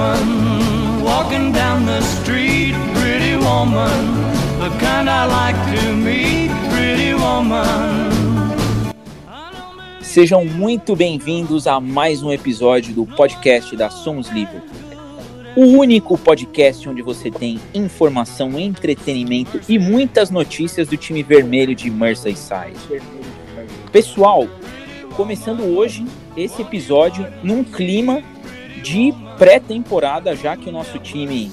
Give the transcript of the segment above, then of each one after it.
woman walking down the street, pretty woman, the kind I like to meet, pretty woman. Sejam muito bem-vindos a mais um episódio do podcast da Somos Livre. O único podcast onde você tem informação, entretenimento e muitas notícias do time vermelho de Merseyside. Pessoal, começando hoje esse episódio num clima de pré-temporada, já que o nosso time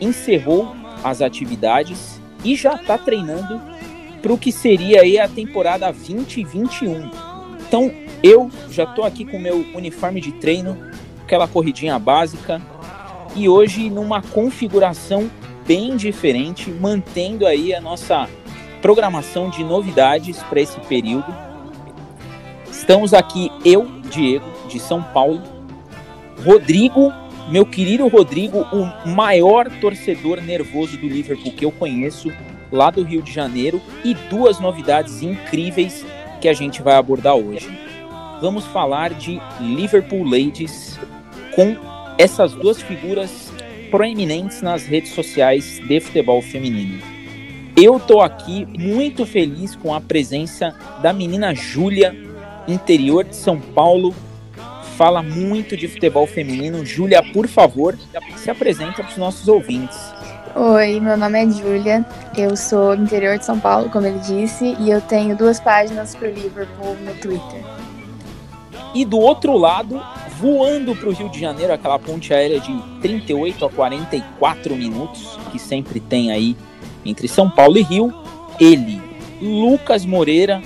encerrou as atividades e já está treinando para o que seria aí a temporada 2021 então eu já estou aqui com meu uniforme de treino, aquela corridinha básica, e hoje numa configuração bem diferente, mantendo aí a nossa programação de novidades para esse período. Estamos aqui eu, Diego, de São Paulo, Rodrigo, meu querido Rodrigo, o maior torcedor nervoso do Liverpool que eu conheço, lá do Rio de Janeiro, e duas novidades incríveis que a gente vai abordar hoje. Vamos falar de Liverpool Ladies com essas duas figuras proeminentes nas redes sociais de futebol feminino. Eu tô aqui muito feliz com a presença da menina Júlia, interior de São Paulo, fala muito de futebol feminino. Júlia, por favor, se apresenta para os nossos ouvintes. Oi, meu nome é Júlia, eu sou do interior de São Paulo, como ele disse, e eu tenho duas páginas para o Liverpool no Twitter. E do outro lado, voando para o Rio de Janeiro, aquela ponte aérea de 38 a 44 minutos, que sempre tem aí entre São Paulo e Rio, ele, Lucas Moreira,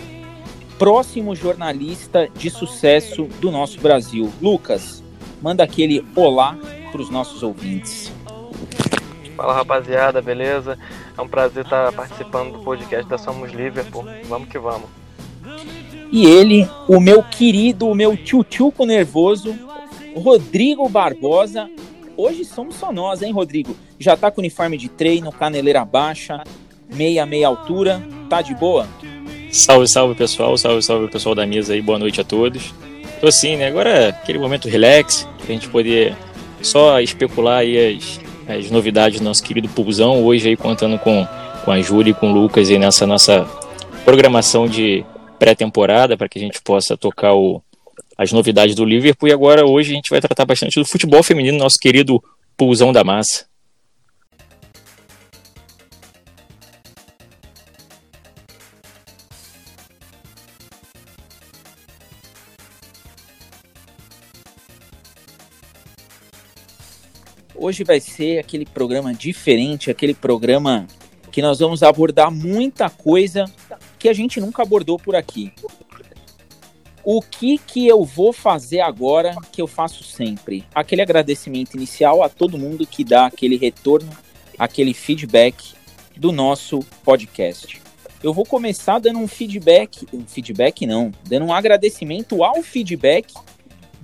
próximo jornalista de sucesso do nosso Brasil. Lucas, manda aquele olá para os nossos ouvintes. Fala rapaziada, beleza? É um prazer estar participando do podcast da Somos Liverpool. Vamos que vamos. E ele, o meu querido, o meu tchutchuco nervoso, Rodrigo Barbosa. Hoje somos só nós, hein, Rodrigo? Já tá com uniforme de treino, caneleira baixa, meia, meia altura. Tá de boa? Salve, salve pessoal, salve, salve pessoal da mesa aí, boa noite a todos. Tô assim, né? Agora é aquele momento relax, pra gente poder só especular aí as, as novidades do nosso querido Pulzão, hoje aí contando com, com a Júlia e com o Lucas aí nessa nossa programação de pré-temporada para que a gente possa tocar o, as novidades do Liverpool. E agora, hoje, a gente vai tratar bastante do futebol feminino, nosso querido Pulzão da Massa. Hoje vai ser aquele programa diferente, aquele programa que nós vamos abordar muita coisa que a gente nunca abordou por aqui. O que que eu vou fazer agora que eu faço sempre? Aquele agradecimento inicial a todo mundo que dá aquele retorno, aquele feedback do nosso podcast. Eu vou começar dando um feedback, um feedback não, dando um agradecimento ao feedback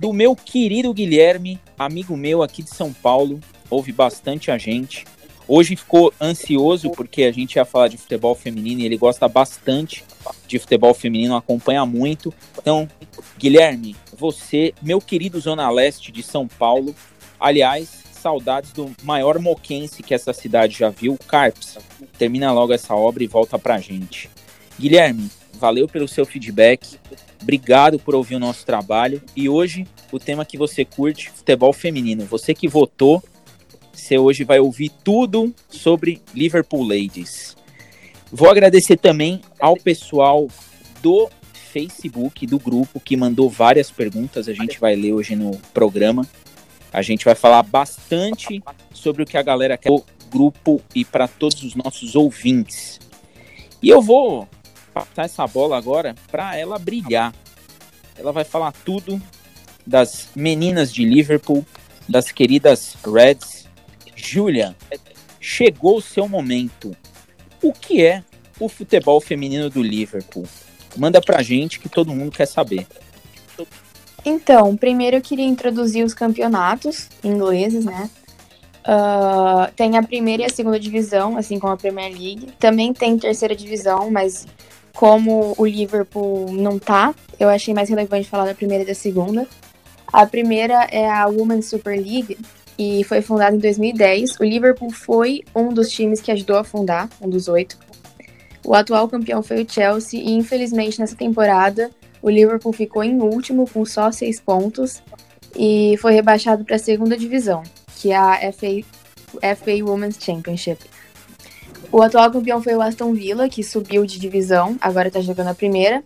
do meu querido Guilherme, amigo meu aqui de São Paulo, ouve bastante a gente. Hoje ficou ansioso porque a gente ia falar de futebol feminino e ele gosta bastante de futebol feminino, acompanha muito. Então, Guilherme, você, meu querido Zona Leste de São Paulo, aliás, saudades do maior moquense que essa cidade já viu, Carps. Termina logo essa obra e volta pra gente. Guilherme, valeu pelo seu feedback. Obrigado por ouvir o nosso trabalho. E hoje, o tema que você curte, futebol feminino. Você que votou, você hoje vai ouvir tudo sobre Liverpool Ladies. Vou agradecer também ao pessoal do Facebook, do grupo, que mandou várias perguntas. A gente vai ler hoje no programa. A gente vai falar bastante sobre o que a galera quer do grupo e para todos os nossos ouvintes. E eu vou passar essa bola agora para ela brilhar. Ela vai falar tudo das meninas de Liverpool, das queridas Reds. Julia, chegou o seu momento. O que é o futebol feminino do Liverpool? Manda pra gente que todo mundo quer saber. Então, primeiro eu queria introduzir os campeonatos ingleses, né? Uh, tem a primeira e a segunda divisão, assim como a Premier League. Também tem terceira divisão, mas como o Liverpool não tá, eu achei mais relevante falar da primeira e da segunda. A primeira é a Women's Super League, e foi fundado em 2010. O Liverpool foi um dos times que ajudou a fundar, um dos oito. O atual campeão foi o Chelsea e, infelizmente, nessa temporada, o Liverpool ficou em último com só seis pontos e foi rebaixado para a segunda divisão, que é a FA, FA Women's Championship. O atual campeão foi o Aston Villa, que subiu de divisão, agora está jogando a primeira.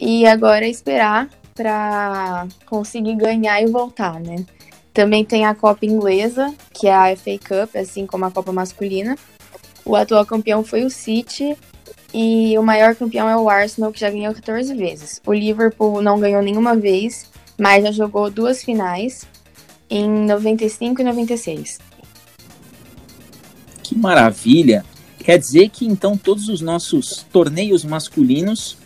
E agora é esperar para conseguir ganhar e voltar, né? Também tem a Copa Inglesa, que é a FA Cup, assim como a Copa Masculina. O atual campeão foi o City e o maior campeão é o Arsenal, que já ganhou 14 vezes. O Liverpool não ganhou nenhuma vez, mas já jogou duas finais em 95 e 96. Que maravilha! Quer dizer que então todos os nossos torneios masculinos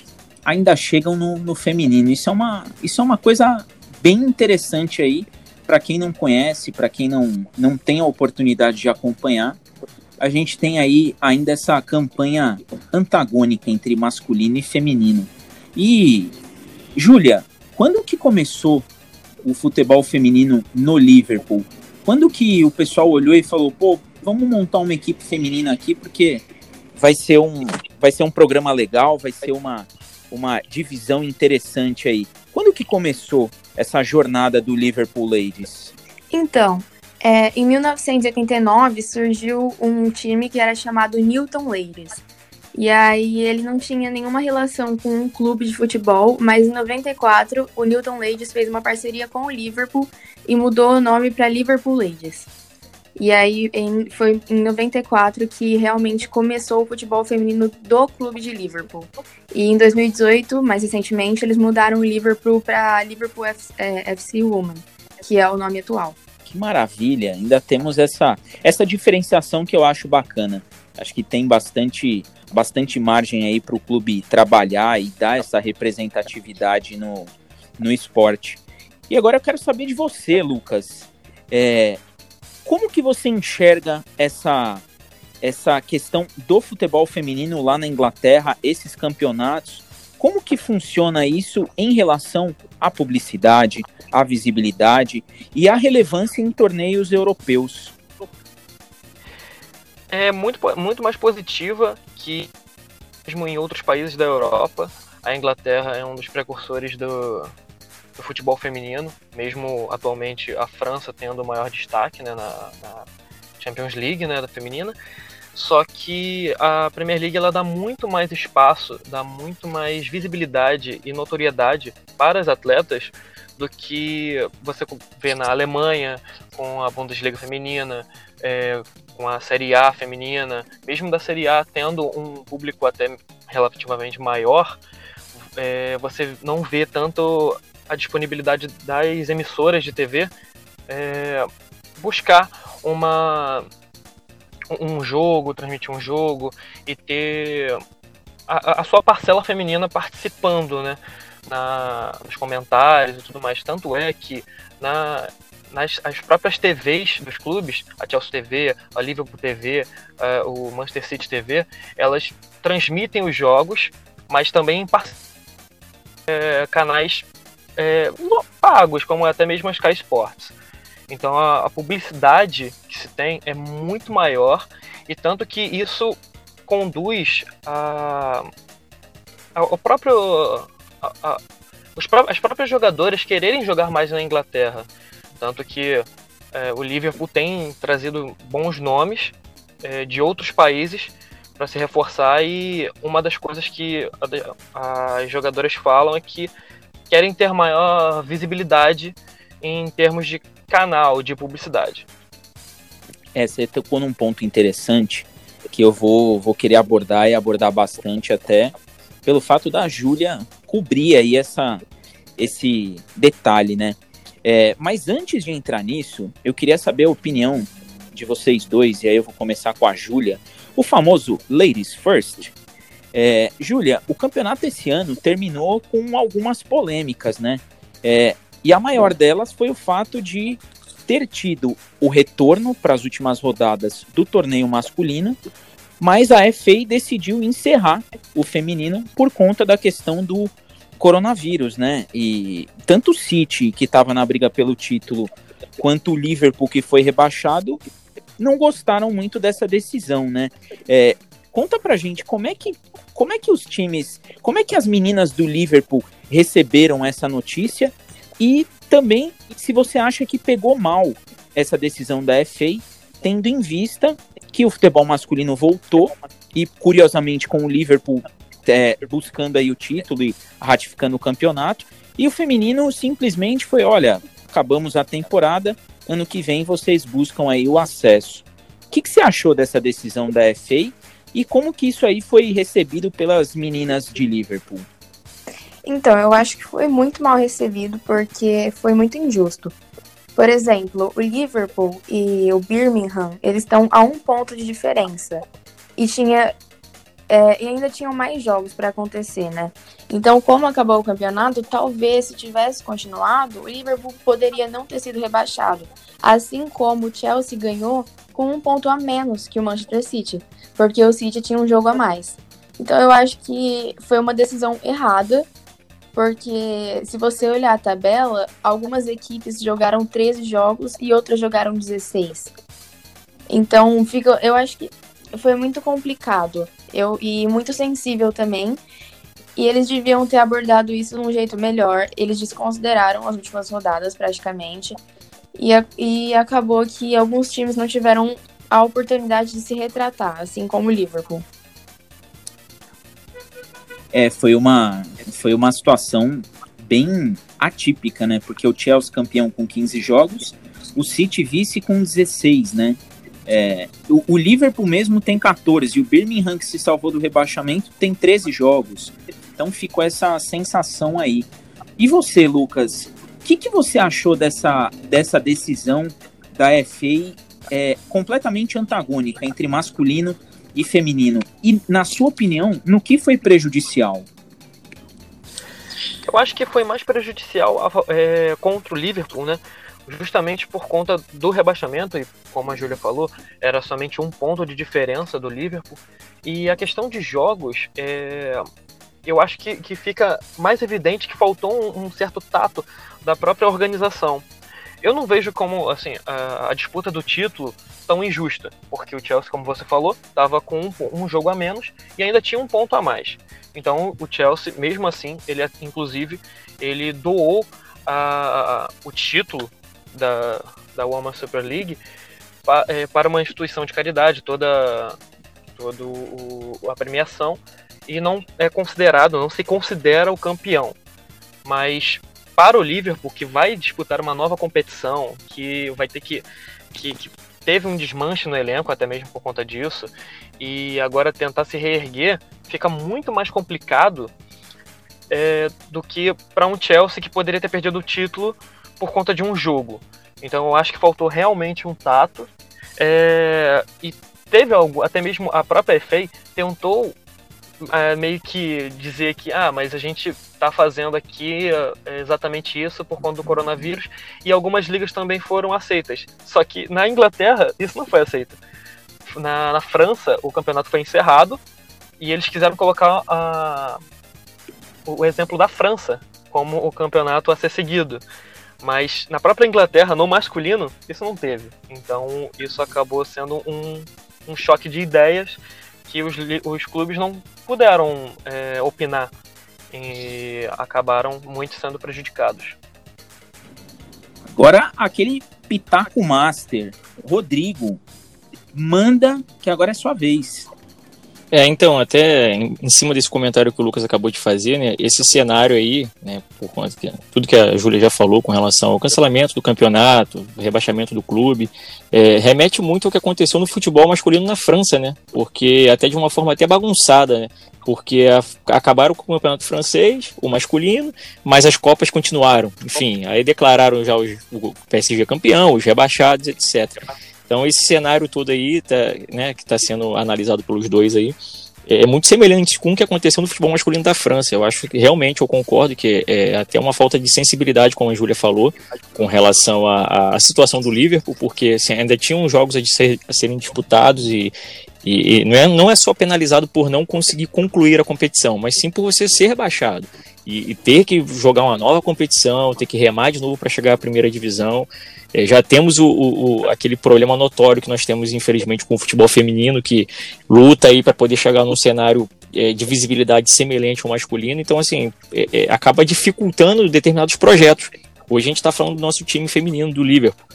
ainda chegam no, no feminino. Isso é, uma, isso é uma coisa bem interessante aí para quem não conhece, para quem não, não tem a oportunidade de acompanhar. A gente tem aí ainda essa campanha antagônica entre masculino e feminino. E, Júlia, quando que começou o futebol feminino no Liverpool? Quando que o pessoal olhou e falou, pô, vamos montar uma equipe feminina aqui porque vai ser um, vai ser um programa legal, vai ser uma, uma divisão interessante aí. Quando que começou essa jornada do Liverpool Ladies? Então, é, em 1989 surgiu um time que era chamado Newton Ladies. E aí ele não tinha nenhuma relação com um clube de futebol, mas em 94 o Newton Ladies fez uma parceria com o Liverpool e mudou o nome para Liverpool Ladies. E aí em, foi em 94 que realmente começou o futebol feminino do clube de Liverpool. E em 2018, mais recentemente, eles mudaram o Liverpool para Liverpool F, é, FC Woman, que é o nome atual. Que maravilha! Ainda temos essa, essa diferenciação que eu acho bacana. Acho que tem bastante, bastante margem aí para o clube trabalhar e dar essa representatividade no, no esporte. E agora eu quero saber de você, Lucas. É, como que você enxerga essa essa questão do futebol feminino lá na Inglaterra, esses campeonatos? Como que funciona isso em relação à publicidade, à visibilidade e à relevância em torneios europeus? É muito, muito mais positiva que mesmo em outros países da Europa. A Inglaterra é um dos precursores do, do futebol feminino, mesmo atualmente a França tendo o maior destaque né, na, na Champions League né, da feminina. Só que a Premier League ela dá muito mais espaço, dá muito mais visibilidade e notoriedade para as atletas do que você vê na Alemanha com a Bundesliga feminina, é, com a Série A feminina, mesmo da Série A tendo um público até relativamente maior, é, você não vê tanto a disponibilidade das emissoras de TV é, buscar uma um jogo, transmitir um jogo e ter a, a sua parcela feminina participando, né? Na, nos comentários e tudo mais. Tanto é que na, nas as próprias TVs dos clubes, a Chelsea TV, a Liverpool TV, uh, o Manchester City TV, elas transmitem os jogos, mas também em é, canais é, pagos, como até mesmo a Sky Sports. Então a, a, publicidade que se tem é muito maior e tanto que isso conduz a, a próprio a, os, as próprias jogadoras quererem jogar mais na Inglaterra, tanto que é, o Liverpool tem trazido bons nomes é, de outros países para se reforçar e uma das coisas que as jogadoras falam é que querem ter maior visibilidade em termos de canal de publicidade. É, você tocou num ponto interessante que eu vou, vou querer abordar e abordar bastante até pelo fato da Júlia cobrir aí essa, esse detalhe, né? É, mas antes de entrar nisso, eu queria saber a opinião de vocês dois, e aí eu vou começar com a Júlia. O famoso Ladies First, é, Júlia, o campeonato esse ano terminou com algumas polêmicas, né? É, e a maior delas foi o fato de ter tido o retorno para as últimas rodadas do torneio masculino, mas a FA decidiu encerrar o feminino por conta da questão do coronavírus, né? E tanto o City, que estava na briga pelo título, quanto o Liverpool, que foi rebaixado, não gostaram muito dessa decisão, né? É, conta pra gente como é que como é que os times, como é que as meninas do Liverpool receberam essa notícia e também se você acha que pegou mal essa decisão da FA, tendo em vista que o futebol masculino voltou e curiosamente com o Liverpool é, buscando aí o título e ratificando o campeonato e o feminino simplesmente foi, olha, acabamos a temporada, ano que vem vocês buscam aí o acesso. O que, que você achou dessa decisão da FA e como que isso aí foi recebido pelas meninas de Liverpool? Então, eu acho que foi muito mal recebido porque foi muito injusto. Por exemplo, o Liverpool e o Birmingham, eles estão a um ponto de diferença. E tinha é, e ainda tinham mais jogos para acontecer, né? Então, como acabou o campeonato, talvez se tivesse continuado, o Liverpool poderia não ter sido rebaixado. Assim como o Chelsea ganhou com um ponto a menos que o Manchester City, porque o City tinha um jogo a mais. Então, eu acho que foi uma decisão errada, porque se você olhar a tabela, algumas equipes jogaram 13 jogos e outras jogaram 16. Então, fica, eu acho que foi muito complicado eu, e muito sensível também. E eles deviam ter abordado isso de um jeito melhor. Eles desconsideraram as últimas rodadas, praticamente. E, a, e acabou que alguns times não tiveram a oportunidade de se retratar, assim como o Liverpool. É, foi uma, foi uma situação bem atípica, né? Porque o Chelsea campeão com 15 jogos, o City vice com 16, né? É, o, o, Liverpool mesmo tem 14 e o Birmingham, que se salvou do rebaixamento, tem 13 jogos. Então ficou essa sensação aí. E você, Lucas, que, que você achou dessa, dessa decisão da FA é, completamente antagônica entre masculino e feminino? E, na sua opinião, no que foi prejudicial? Eu acho que foi mais prejudicial é, contra o Liverpool, né? justamente por conta do rebaixamento, e como a Júlia falou, era somente um ponto de diferença do Liverpool. E a questão de jogos, é... eu acho que, que fica mais evidente que faltou um, um certo tato da própria organização. Eu não vejo como assim a, a, disputa do título tão injusta, porque o Chelsea, como você falou, estava com um, um, jogo a menos e ainda tinha um ponto a mais. Então o Chelsea, mesmo assim, ele inclusive ele doou a, a, o título da, da Woman Super League pa, é, para uma instituição de caridade, toda, toda o, a premiação, e não é considerado, não se considera o campeão. Mas para o Liverpool, que vai disputar uma nova competição, que vai ter que, que, que teve um desmanche no elenco, até mesmo por conta disso, e agora tentar se reerguer, fica muito mais complicado é, do que para um Chelsea que poderia ter perdido o título por conta de um jogo. Então eu acho que faltou realmente um tato. É, e teve algo, até mesmo a própria FA tentou é, meio que dizer que, ah, mas a gente está fazendo aqui é, exatamente isso por conta do coronavírus, e algumas ligas também foram aceitas. Só que na Inglaterra isso não foi aceito. Na, na França o campeonato foi encerrado e eles quiseram colocar a, o exemplo da França como o campeonato a ser seguido. Mas na própria Inglaterra, no masculino, isso não teve. Então isso acabou sendo um, um choque de ideias que os, os clubes não puderam é, opinar e acabaram muito sendo prejudicados. Agora, aquele Pitaco Master, Rodrigo, manda que agora é sua vez. É, então, até em, em, cima desse comentário que o Lucas acabou de fazer, né, esse cenário aí, né, por conta que tudo que a Júlia já falou com relação ao cancelamento do campeonato, rebaixamento do clube, é, remete muito ao que aconteceu no futebol masculino na França, né, porque até de uma forma até bagunçada, né, porque a, acabaram com o campeonato francês, o masculino, mas as copas continuaram. Enfim, aí declararam já os, o PSG campeão, os rebaixados, etc. Então esse cenário todo aí, tá, né, que está sendo analisado pelos dois aí, é, é muito semelhante com o que aconteceu no futebol masculino da França. Eu acho que realmente eu concordo que é até uma falta de sensibilidade, como a Júlia falou, com relação à, à situação do Liverpool, porque assim, ainda tinham jogos a, ser, a serem disputados e, e, e, não, é, não é só penalizado por não conseguir concluir a competição, mas sim por você ser rebaixado. E, e, ter que jogar uma nova competição, ter que remar de novo para chegar à primeira divisão. É, já temos o, o, aquele problema notório que nós temos, infelizmente, com o futebol feminino, que luta aí para poder chegar num cenário é, de visibilidade semelhante ao masculino. Então, assim, é, é acaba dificultando determinados projetos. Hoje a gente está falando do nosso time feminino do Liverpool.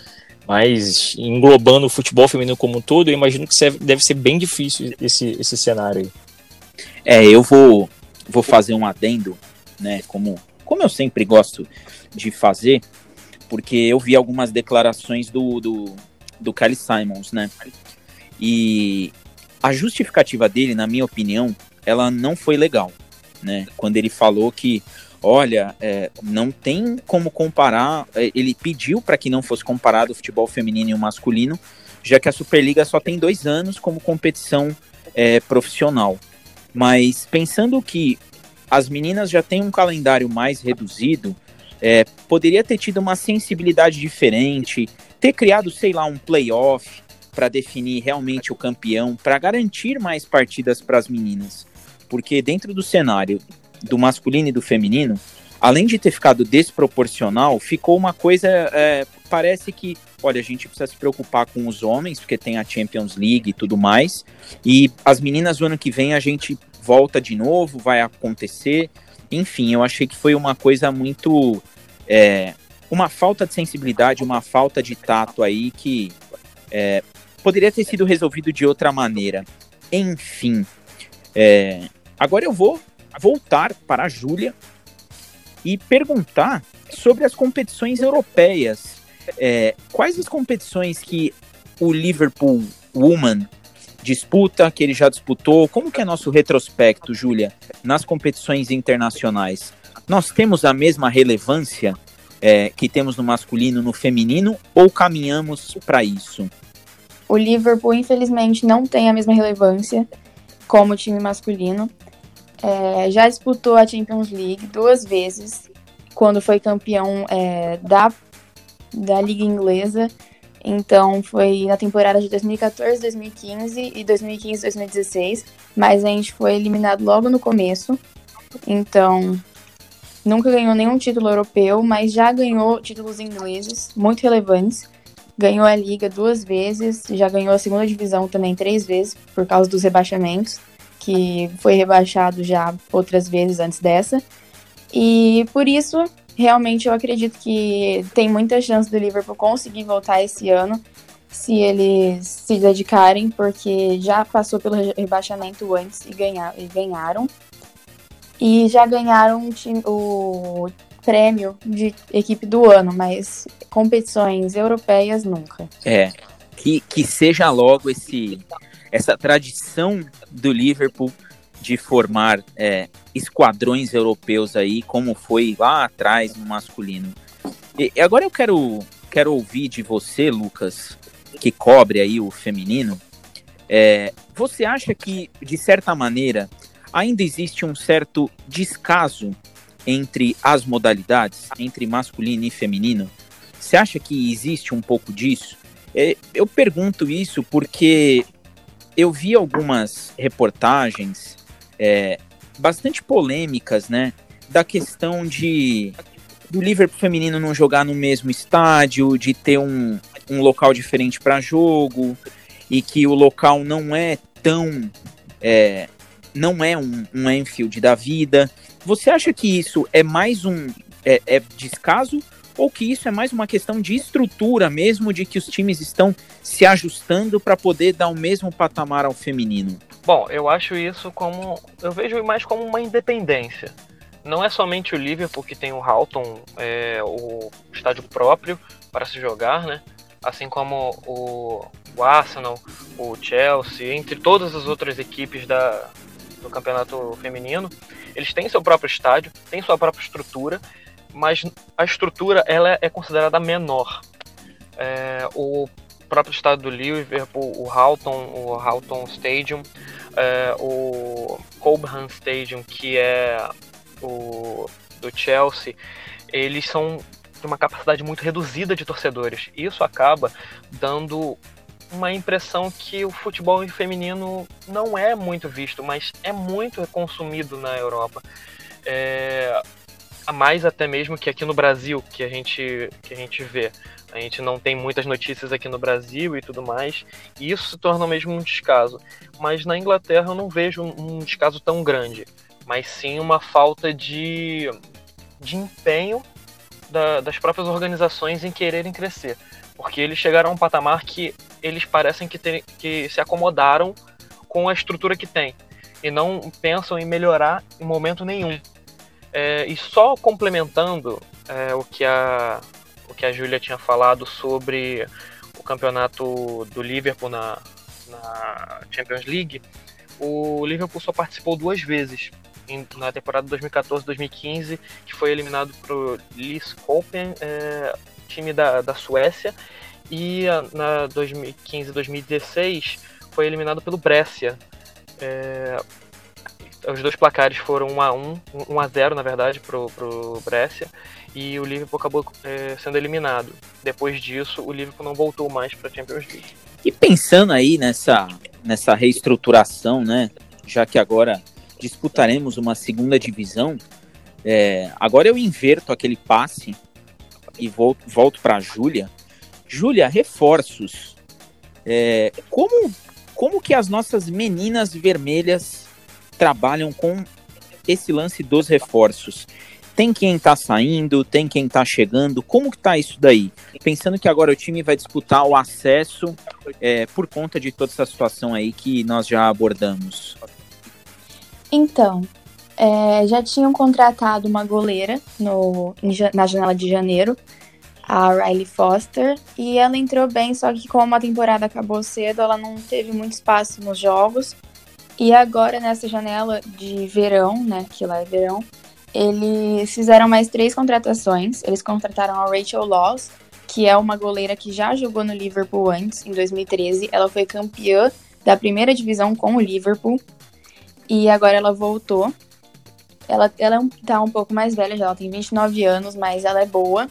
Mas englobando o futebol feminino como um todo, eu imagino que deve ser bem difícil esse, esse cenário aí. É, eu vou, vou fazer um adendo né? Como, como eu sempre gosto de fazer, porque eu vi algumas declarações do, do, do Kelly Simons, né? E a justificativa dele, na minha opinião, ela não foi legal, né? Quando ele falou que, olha, é, não tem como comparar, é, ele pediu para que não fosse comparado o futebol feminino e o masculino, já que a Superliga só tem dois anos como competição é, profissional. Mas pensando que as meninas já têm um calendário mais reduzido, é, poderia ter tido uma sensibilidade diferente, ter criado, sei lá, um playoff para definir realmente o campeão, para garantir mais partidas para as meninas. Porque dentro do cenário do masculino e do feminino, além de ter ficado desproporcional, ficou uma coisa. É, parece que, olha, a gente precisa se preocupar com os homens, porque tem a Champions League e tudo mais. E as meninas, o ano que vem, a gente volta de novo, vai acontecer. Enfim, eu achei que foi uma coisa muito. É, uma falta de sensibilidade, uma falta de tato aí que é, poderia ter sido resolvido de outra maneira. Enfim, é, agora eu vou voltar para a Júlia e perguntar sobre as competições europeias. É, quais as competições que o Liverpool Woman disputa, que ele já disputou? Como que é nosso retrospecto, Júlia, nas competições internacionais? Nós temos a mesma relevância é, que temos no masculino, no feminino, ou caminhamos para isso? O Liverpool, infelizmente, não tem a mesma relevância como o time masculino. É, já disputou a Champions League duas vezes, quando foi campeão é, da, da Liga Inglesa então foi na temporada de 2014, 2015 e 2015, 2016, mas a gente foi eliminado logo no começo. Então, nunca ganhou nenhum título europeu, mas já ganhou títulos ingleses muito relevantes. Ganhou a liga duas vezes, já ganhou a segunda divisão também três vezes por causa dos rebaixamentos, que foi rebaixado já outras vezes antes dessa. E por isso realmente eu acredito que tem muita chance do Liverpool conseguir voltar esse ano se eles se dedicarem, porque já passou pelo rebaixamento antes e, ganhar, e ganharam. E já ganharam o prêmio de equipe do ano, mas competições europeias nunca. É, que, que seja logo esse essa tradição do Liverpool de formar é, esquadrões europeus aí, como foi lá atrás no masculino. E, agora eu quero, quero ouvir de você, Lucas, que cobre aí o feminino. É, você acha que, de certa maneira, ainda existe um certo descaso entre as modalidades, entre masculino e feminino? Você acha que existe um pouco disso? É, eu pergunto isso porque eu vi algumas reportagens é, bastante polêmicas, né? Da questão de do Liverpool feminino não jogar no mesmo estádio, de ter um, um local diferente para jogo e que o local não é tão é, não é um, um Enfield da vida. Você acha que isso é mais um é, é descaso ou que isso é mais uma questão de estrutura mesmo, de que os times estão se ajustando para poder dar o mesmo patamar ao feminino? Bom, eu acho isso como. Eu vejo mais como uma independência. Não é somente o Liverpool que tem o Halton, é, o estádio próprio para se jogar, né? Assim como o, o Arsenal, o Chelsea, entre todas as outras equipes da, do campeonato feminino, eles têm seu próprio estádio, têm sua própria estrutura mas a estrutura ela é considerada menor. É, o próprio estado do Liverpool, o Houghton, o Houghton Stadium, é, o Cobham Stadium, que é o do Chelsea, eles são de uma capacidade muito reduzida de torcedores. Isso acaba dando uma impressão que o futebol feminino não é muito visto, mas é muito consumido na Europa. É, mais até mesmo que aqui no Brasil, que a gente, que a gente vê. A gente não tem muitas notícias aqui no Brasil e tudo mais, e isso se torna mesmo um descaso. Mas na Inglaterra eu não vejo um descaso tão grande, mas sim uma falta de, de empenho da, das próprias organizações em quererem crescer. Porque eles chegaram a um patamar que eles parecem que, ter, que se acomodaram com a estrutura que tem e não pensam em melhorar em momento nenhum. É, e só complementando é, o que a o que a Júlia tinha falado sobre o campeonato do Liverpool na, na Champions League, o Liverpool só participou duas vezes na temporada 2014-2015, que foi eliminado pro Liskopen, é, time da, da Suécia, e na 2015-2016 foi eliminado pelo Brescia. É, os dois placares foram 1 a 1 1 a 0 na verdade pro, pro Brescia e o Liverpool acabou é, sendo eliminado. Depois disso, o Liverpool não voltou mais para a Champions League. E pensando aí nessa nessa reestruturação, né, já que agora disputaremos uma segunda divisão, é, agora eu inverto aquele passe e volto, volto para a Júlia. Júlia, reforços. É, como, como que as nossas meninas vermelhas trabalham com esse lance dos reforços? Tem quem está saindo, tem quem está chegando, como que tá isso daí? Pensando que agora o time vai disputar o acesso é, por conta de toda essa situação aí que nós já abordamos. Então, é, já tinham contratado uma goleira no, na janela de janeiro, a Riley Foster, e ela entrou bem, só que como a temporada acabou cedo, ela não teve muito espaço nos jogos. E agora, nessa janela de verão, né, que lá é verão, eles fizeram mais três contratações. Eles contrataram a Rachel Laws, que é uma goleira que já jogou no Liverpool antes, em 2013. Ela foi campeã da primeira divisão com o Liverpool. E agora ela voltou. Ela, ela tá um pouco mais velha já, ela tem 29 anos, mas ela é boa.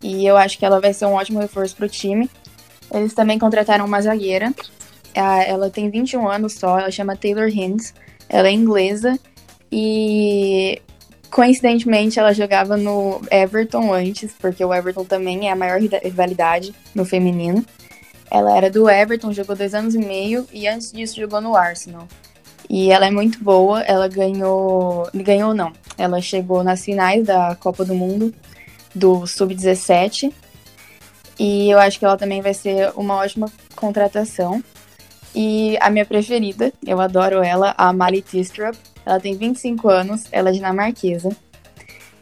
E eu acho que ela vai ser um ótimo reforço pro time. Eles também contrataram uma zagueira. Ela tem 21 anos só, ela chama Taylor Hinds. Ela é inglesa. E coincidentemente ela jogava no Everton antes, porque o Everton também é a maior rivalidade no feminino. Ela era do Everton, jogou dois anos e meio e antes disso jogou no Arsenal. E ela é muito boa, ela ganhou. Ganhou não. Ela chegou nas finais da Copa do Mundo do Sub-17. E eu acho que ela também vai ser uma ótima contratação. E a minha preferida, eu adoro ela, a Mali Tistrup. Ela tem 25 anos, ela é dinamarquesa.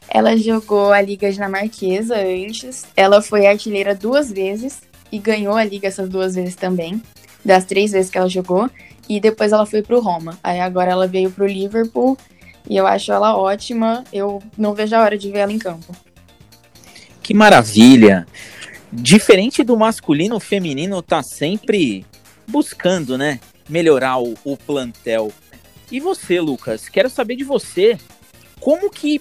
Ela jogou a Liga Dinamarquesa antes. Ela foi artilheira duas vezes e ganhou a Liga essas duas vezes também, das três vezes que ela jogou. E depois ela foi pro Roma. Aí agora ela veio pro Liverpool e eu acho ela ótima. Eu não vejo a hora de ver ela em campo. Que maravilha! Diferente do masculino, o feminino tá sempre buscando, né, melhorar o, o plantel. E você, Lucas? Quero saber de você. Como que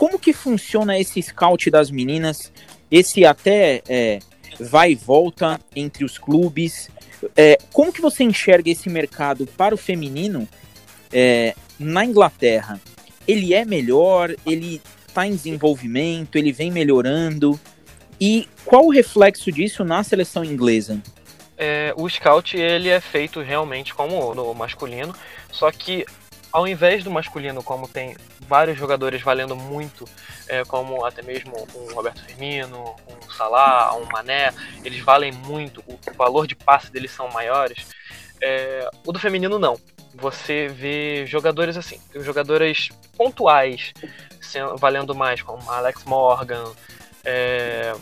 como que funciona esse scout das meninas? Esse até é, vai e volta entre os clubes. É, como que você enxerga esse mercado para o feminino é, na Inglaterra? Ele é melhor? Ele está em desenvolvimento, ele vem melhorando. E qual o reflexo disso na seleção inglesa? É, o scout ele é feito realmente como no masculino, só que ao invés do masculino, como tem vários jogadores valendo muito, é, como até mesmo um Roberto Firmino, um Salah, um Mané, eles valem muito, o, valor de passe deles são maiores. É, o do feminino não. Você vê jogadores assim, jogadores pontuais sendo, valendo mais, como Alex Morgan, é,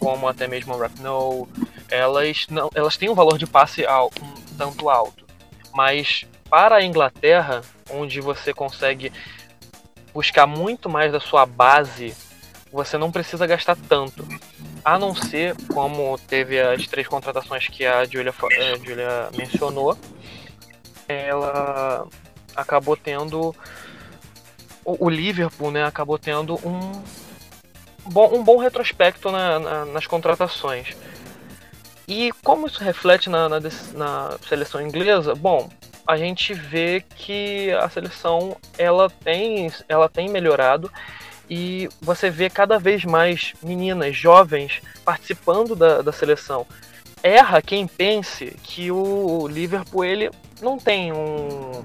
como até mesmo o Rapnoe, elas não, elas têm um valor de passe al, um tanto alto, mas para a Inglaterra, onde você consegue buscar muito mais da sua base, você não precisa gastar tanto. A não ser, como teve as três contratações que a Julia, a Julia mencionou, ela acabou tendo o, Liverpool né, acabou tendo um bom, um bom retrospecto na, na, nas contratações. E como isso reflete na, na, seleção inglesa? Bom, a gente vê que a seleção ela tem, ela tem melhorado e você vê cada vez mais meninas jovens participando da, da seleção. Erra quem pense que o Liverpool ele não tem um.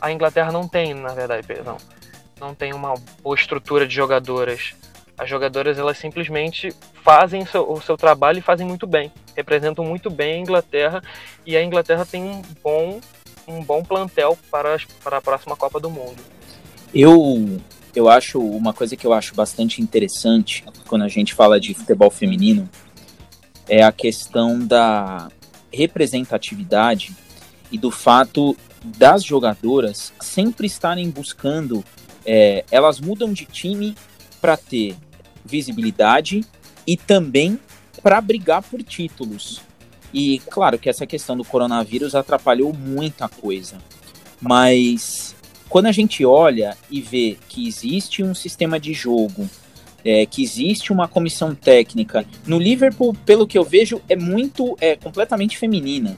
A Inglaterra não tem, na verdade, perdão. Não tem uma boa estrutura de jogadoras. As jogadoras elas simplesmente fazem o seu, o seu trabalho e fazem muito bem. Representam muito bem a Inglaterra e a Inglaterra tem um bom, um bom plantel para, para a próxima Copa do Mundo. Eu eu acho uma coisa que eu acho bastante interessante quando a gente fala de futebol feminino é a questão da representatividade e do fato das jogadoras sempre estarem buscando, é, elas mudam de time para ter visibilidade e também para brigar por títulos. E claro que essa questão do coronavírus atrapalhou muita coisa, mas quando a gente olha e vê que existe um sistema de jogo, é, que existe uma comissão técnica, no Liverpool, pelo que eu vejo, é muito, é completamente feminina.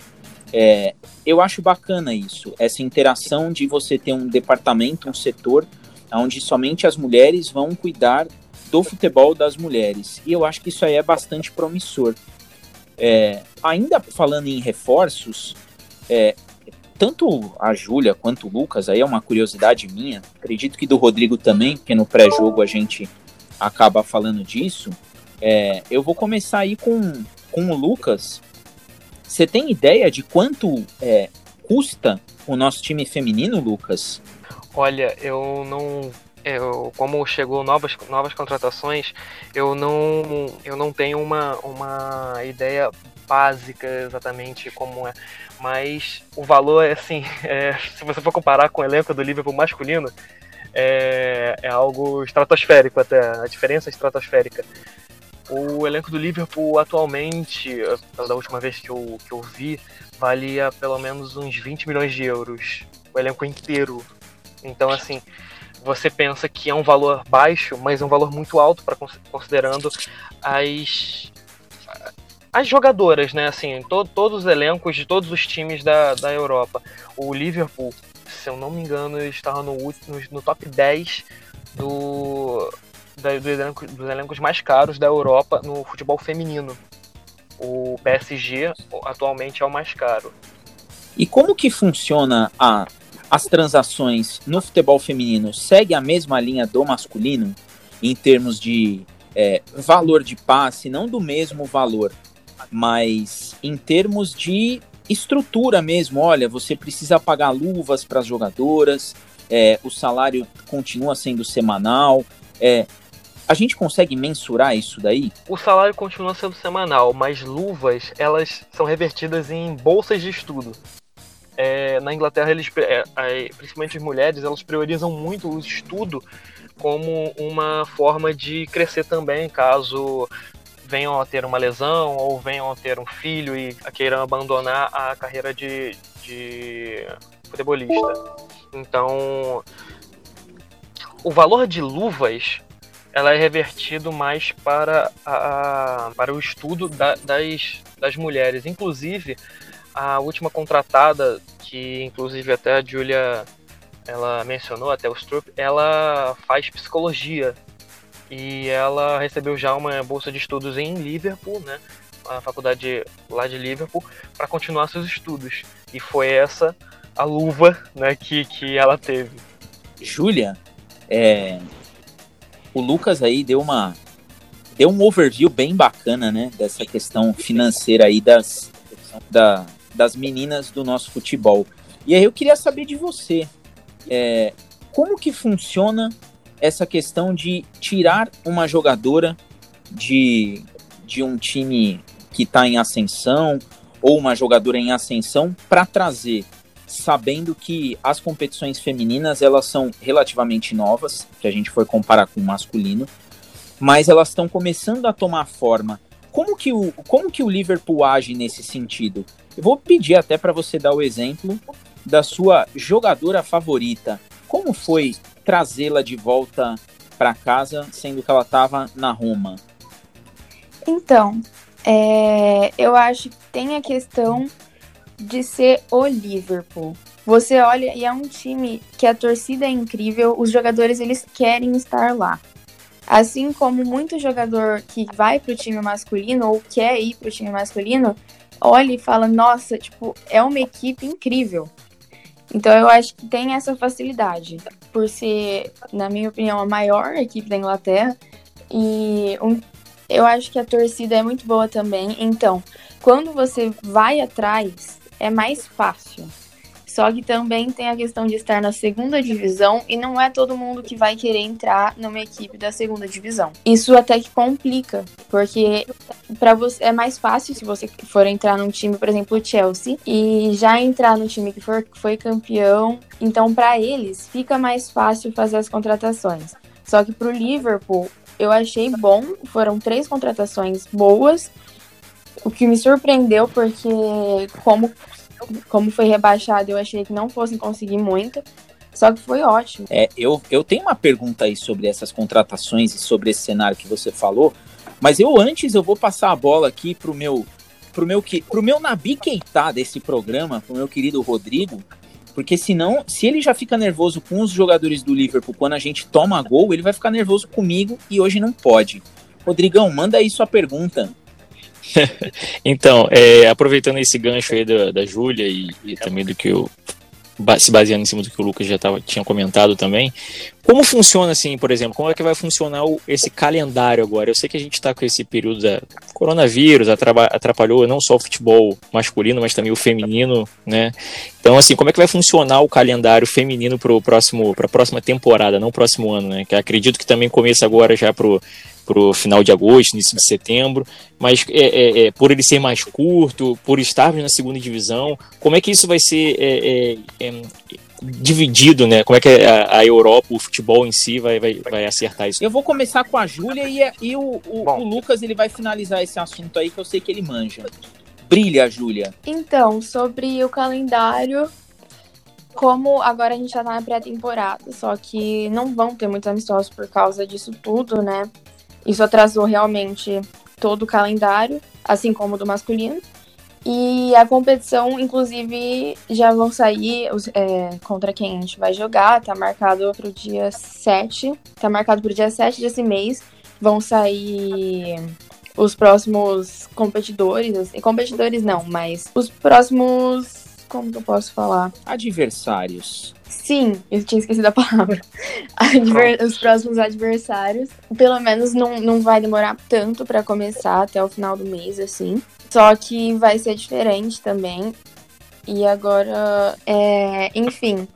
É, eu acho bacana isso, essa interação de você ter um departamento, um setor, onde somente as mulheres vão cuidar do futebol das mulheres. E eu acho que isso aí é bastante promissor. É, ainda falando em reforços, é, tanto a Júlia quanto o Lucas, aí é uma curiosidade minha, acredito que do Rodrigo também, porque no pré-jogo a gente acaba falando disso. É, eu vou começar aí com, com o Lucas. Você tem ideia de quanto é, custa o nosso time feminino, Lucas? Olha, eu não eu, como chegou novas, novas contratações, eu não, eu não tenho uma, uma ideia básica exatamente como é. Mas o valor é assim, é, se você for comparar com o elenco do Liverpool masculino, é, é algo estratosférico até, a diferença é estratosférica. O elenco do Liverpool atualmente, da última vez que eu, que eu vi, valia pelo menos uns 20 milhões de euros. O elenco inteiro. Então, assim, você pensa que é um valor baixo, mas é um valor muito alto para considerando as as jogadoras, né? Assim, to, todos os elencos de todos os times da, da Europa. O Liverpool, se eu não me engano, estava no, no, no top 10 do, da, do elenco, dos elencos mais caros da Europa no futebol feminino. O PSG atualmente é o mais caro. E como que funciona a, as transações no futebol feminino? Segue a mesma linha do masculino em termos de é, valor de passe, não do mesmo valor, mas em termos de estrutura mesmo, olha, você precisa pagar luvas para as jogadoras, é, o salário continua sendo semanal. É, a gente consegue mensurar isso daí? O salário continua sendo semanal, mas luvas elas são revertidas em bolsas de estudo. É, na Inglaterra, eles, é, principalmente as mulheres, elas priorizam muito o estudo como uma forma de crescer também, caso venham a ter uma lesão ou venham a ter um filho e queiram abandonar a carreira de, de futebolista. Então, o valor de luvas ela é revertido mais para, a, para o estudo da, das, das mulheres. Inclusive, a última contratada, que inclusive até a Julia ela mencionou, até o Strupp, ela faz psicologia e ela recebeu já uma bolsa de estudos em Liverpool, né, a faculdade lá de Liverpool, para continuar seus estudos. E foi essa a luva né, que, que ela teve. Júlia, é, o Lucas aí deu uma deu um overview bem bacana, né, dessa questão financeira aí das, da, das meninas do nosso futebol. E aí eu queria saber de você, é, como que funciona essa questão de tirar uma jogadora de, de um time que está em ascensão ou uma jogadora em ascensão para trazer, sabendo que as competições femininas elas são relativamente novas, que a gente for comparar com o masculino, mas elas estão começando a tomar forma. Como que o, como que o Liverpool age nesse sentido? Eu vou pedir até para você dar o exemplo da sua jogadora favorita. Como foi trazê-la de volta para casa, sendo que ela estava na Roma? Então, é, eu acho que tem a questão de ser o Liverpool. Você olha e é um time que a torcida é incrível, os jogadores eles querem estar lá. Assim como muito jogador que vai pro time masculino ou quer ir pro time masculino, olha e fala: nossa, tipo, é uma equipe incrível. Então eu acho que tem essa facilidade, por ser, na minha opinião, a maior equipe da Inglaterra. E um, eu acho que a torcida é muito boa também. Então, quando você vai atrás, é mais fácil. Só que também tem a questão de estar na segunda divisão e não é todo mundo que vai querer entrar numa equipe da segunda divisão. Isso até que complica, porque para você é mais fácil se você for entrar num time, por exemplo, o Chelsea, e já entrar no time que for, foi campeão. Então, para eles fica mais fácil fazer as contratações. Só que pro Liverpool, eu achei bom, foram três contratações boas. O que me surpreendeu, porque como como foi rebaixado, eu achei que não fossem conseguir muito. Só que foi ótimo. É, eu, eu tenho uma pergunta aí sobre essas contratações e sobre esse cenário que você falou, mas eu antes eu vou passar a bola aqui pro meu pro meu pro meu Nabi Keita desse programa, pro meu querido Rodrigo, porque senão, se ele já fica nervoso com os jogadores do Liverpool quando a gente toma gol, ele vai ficar nervoso comigo e hoje não pode. Rodrigão, manda aí sua pergunta. então, é, aproveitando esse gancho aí da, da Júlia e, e, também do que eu. Se baseando em cima do que o Lucas já tava, tinha comentado também, como funciona assim, por exemplo, como é que vai funcionar o, esse calendário agora? Eu sei que a gente está com esse período da coronavírus, atrapalhou não só o futebol masculino, mas também o feminino, né? Então, assim, como é que vai funcionar o calendário feminino para a próxima temporada, não o próximo ano, né? Que acredito que também começa agora já pro para o final de agosto, início de setembro, mas é, é, é, por ele ser mais curto, por estarmos na segunda divisão, como é que isso vai ser é, é, é, dividido, né? Como é que a, a, Europa, o futebol em si vai, vai, vai acertar isso? Eu vou começar com a Júlia e, e o, o, o, Lucas ele vai finalizar esse assunto aí que eu sei que ele manja. Brilha, Júlia. Então, sobre o calendário, como agora a gente já tá na pré-temporada, só que não vão ter muitos amistosos por causa disso tudo, né? Isso atrasou realmente todo o calendário, assim como o do masculino. E a competição, inclusive, já vão sair é, contra quem a gente vai jogar. Tá marcado pro dia 7. Tá marcado pro dia 7 desse mês. Vão sair os próximos competidores. Assim, competidores não, mas os próximos. Como que eu posso falar? Adversários. Sim, eu tinha esquecido a palavra. Adver os próximos adversários. Pelo menos não, não vai demorar tanto para começar até o final do mês, assim. Só que vai ser diferente também. E agora, é, enfim,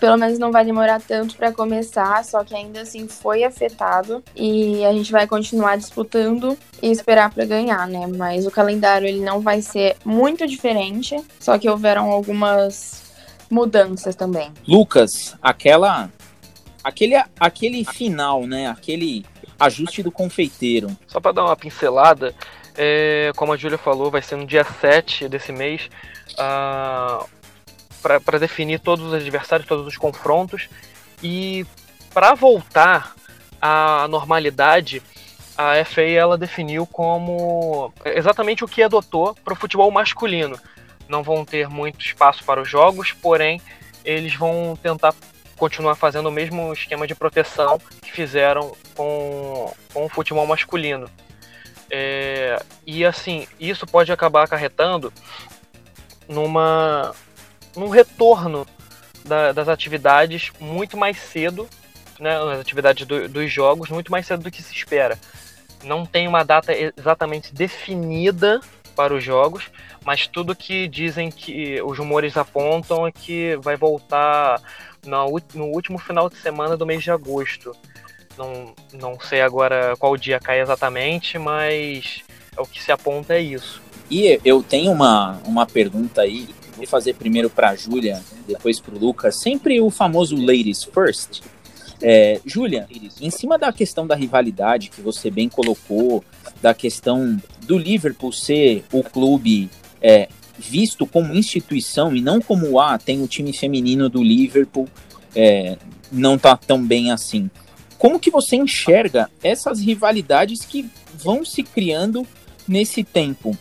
pelo menos não vai demorar tanto para começar, só que ainda assim foi afetado e a gente vai continuar disputando e esperar para ganhar, né? Mas o calendário ele não vai ser muito diferente, só que houveram algumas mudanças também. Lucas, aquela aquele aquele final, né? Aquele ajuste do confeiteiro. Só para dar uma pincelada, é, como a Júlia falou, vai ser no dia 7 desse mês, uh, para definir todos os adversários, todos os confrontos. E para voltar à normalidade, a FA ela definiu como exatamente o que adotou para o futebol masculino não vão ter muito espaço para os jogos, porém eles vão tentar continuar fazendo o mesmo esquema de proteção que fizeram com, com o futebol masculino. É, e assim, isso pode acabar acarretando numa, num retorno da, das atividades muito mais cedo, né, as atividades do, dos jogos, muito mais cedo do que se espera. Não tem uma data exatamente definida para os jogos, mas tudo que dizem que os rumores apontam é que vai voltar no, no último final de semana do mês de agosto. Não, não sei agora qual dia cai exatamente, mas é o que se aponta é isso. E eu tenho uma, uma pergunta aí, vou fazer primeiro para a Júlia, depois para o Lucas, sempre o famoso ladies first. É, Júlia, em cima da questão da rivalidade que você bem colocou, da questão do Liverpool ser o clube é, visto como instituição e não como, ah, tem o time feminino do Liverpool, é, não tá tão bem assim. Como que você enxerga essas rivalidades que vão se criando nesse tempo,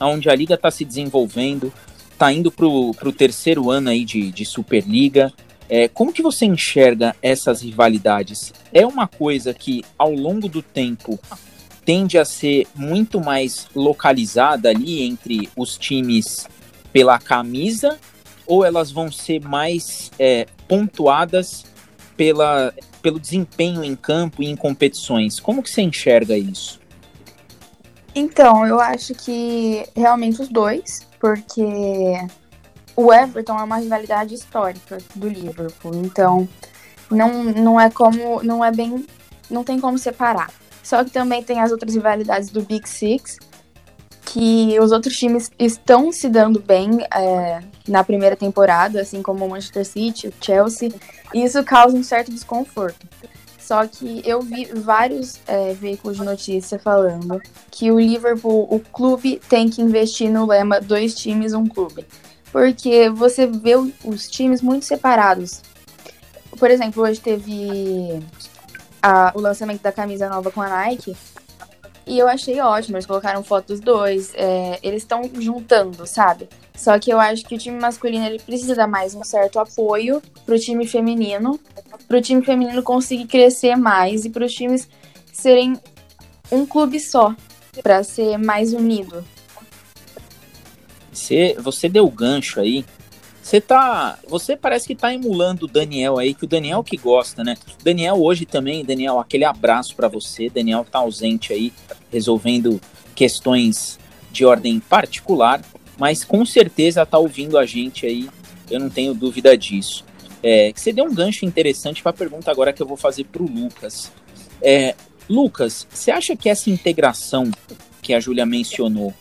onde a liga está se desenvolvendo, está indo para o terceiro ano aí de, de Superliga, É, como que você enxerga essas rivalidades? É uma coisa que, ao longo do tempo, tende a ser muito mais localizada ali entre os times pela camisa ou elas vão ser mais é, pontuadas pela, pelo desempenho em campo e em competições? Como que você enxerga isso? Então, eu acho que realmente os dois, porque o Everton é uma rivalidade histórica do Liverpool, então não, não é como não é bem não tem como separar. Só que também tem as outras rivalidades do Big Six, que os outros times estão se dando bem é, na primeira temporada, assim como o Manchester City, o Chelsea, e isso causa um certo desconforto. Só que eu vi vários é, veículos de notícia falando que o Liverpool, o clube, tem que investir no lema dois times, um clube. Porque você vê os times muito separados. Por exemplo, hoje teve a, o lançamento da camisa nova com a Nike. E eu achei ótimo, eles colocaram foto dos dois, é, eles estão juntando, sabe? Só que eu acho que o time masculino ele precisa dar mais um certo apoio pro time feminino, pro time feminino conseguir crescer mais e para os times serem um clube só, para ser mais unido. Você, você deu gancho aí você tá. Você parece que tá emulando o Daniel aí, que o Daniel que gosta, né? Daniel hoje também, Daniel, aquele abraço para você. Daniel tá ausente aí, resolvendo questões de ordem particular, mas com certeza tá ouvindo a gente aí, eu não tenho dúvida disso. É, você deu um gancho interessante para a pergunta agora que eu vou fazer pro Lucas. É, Lucas, você acha que essa integração que a Júlia mencionou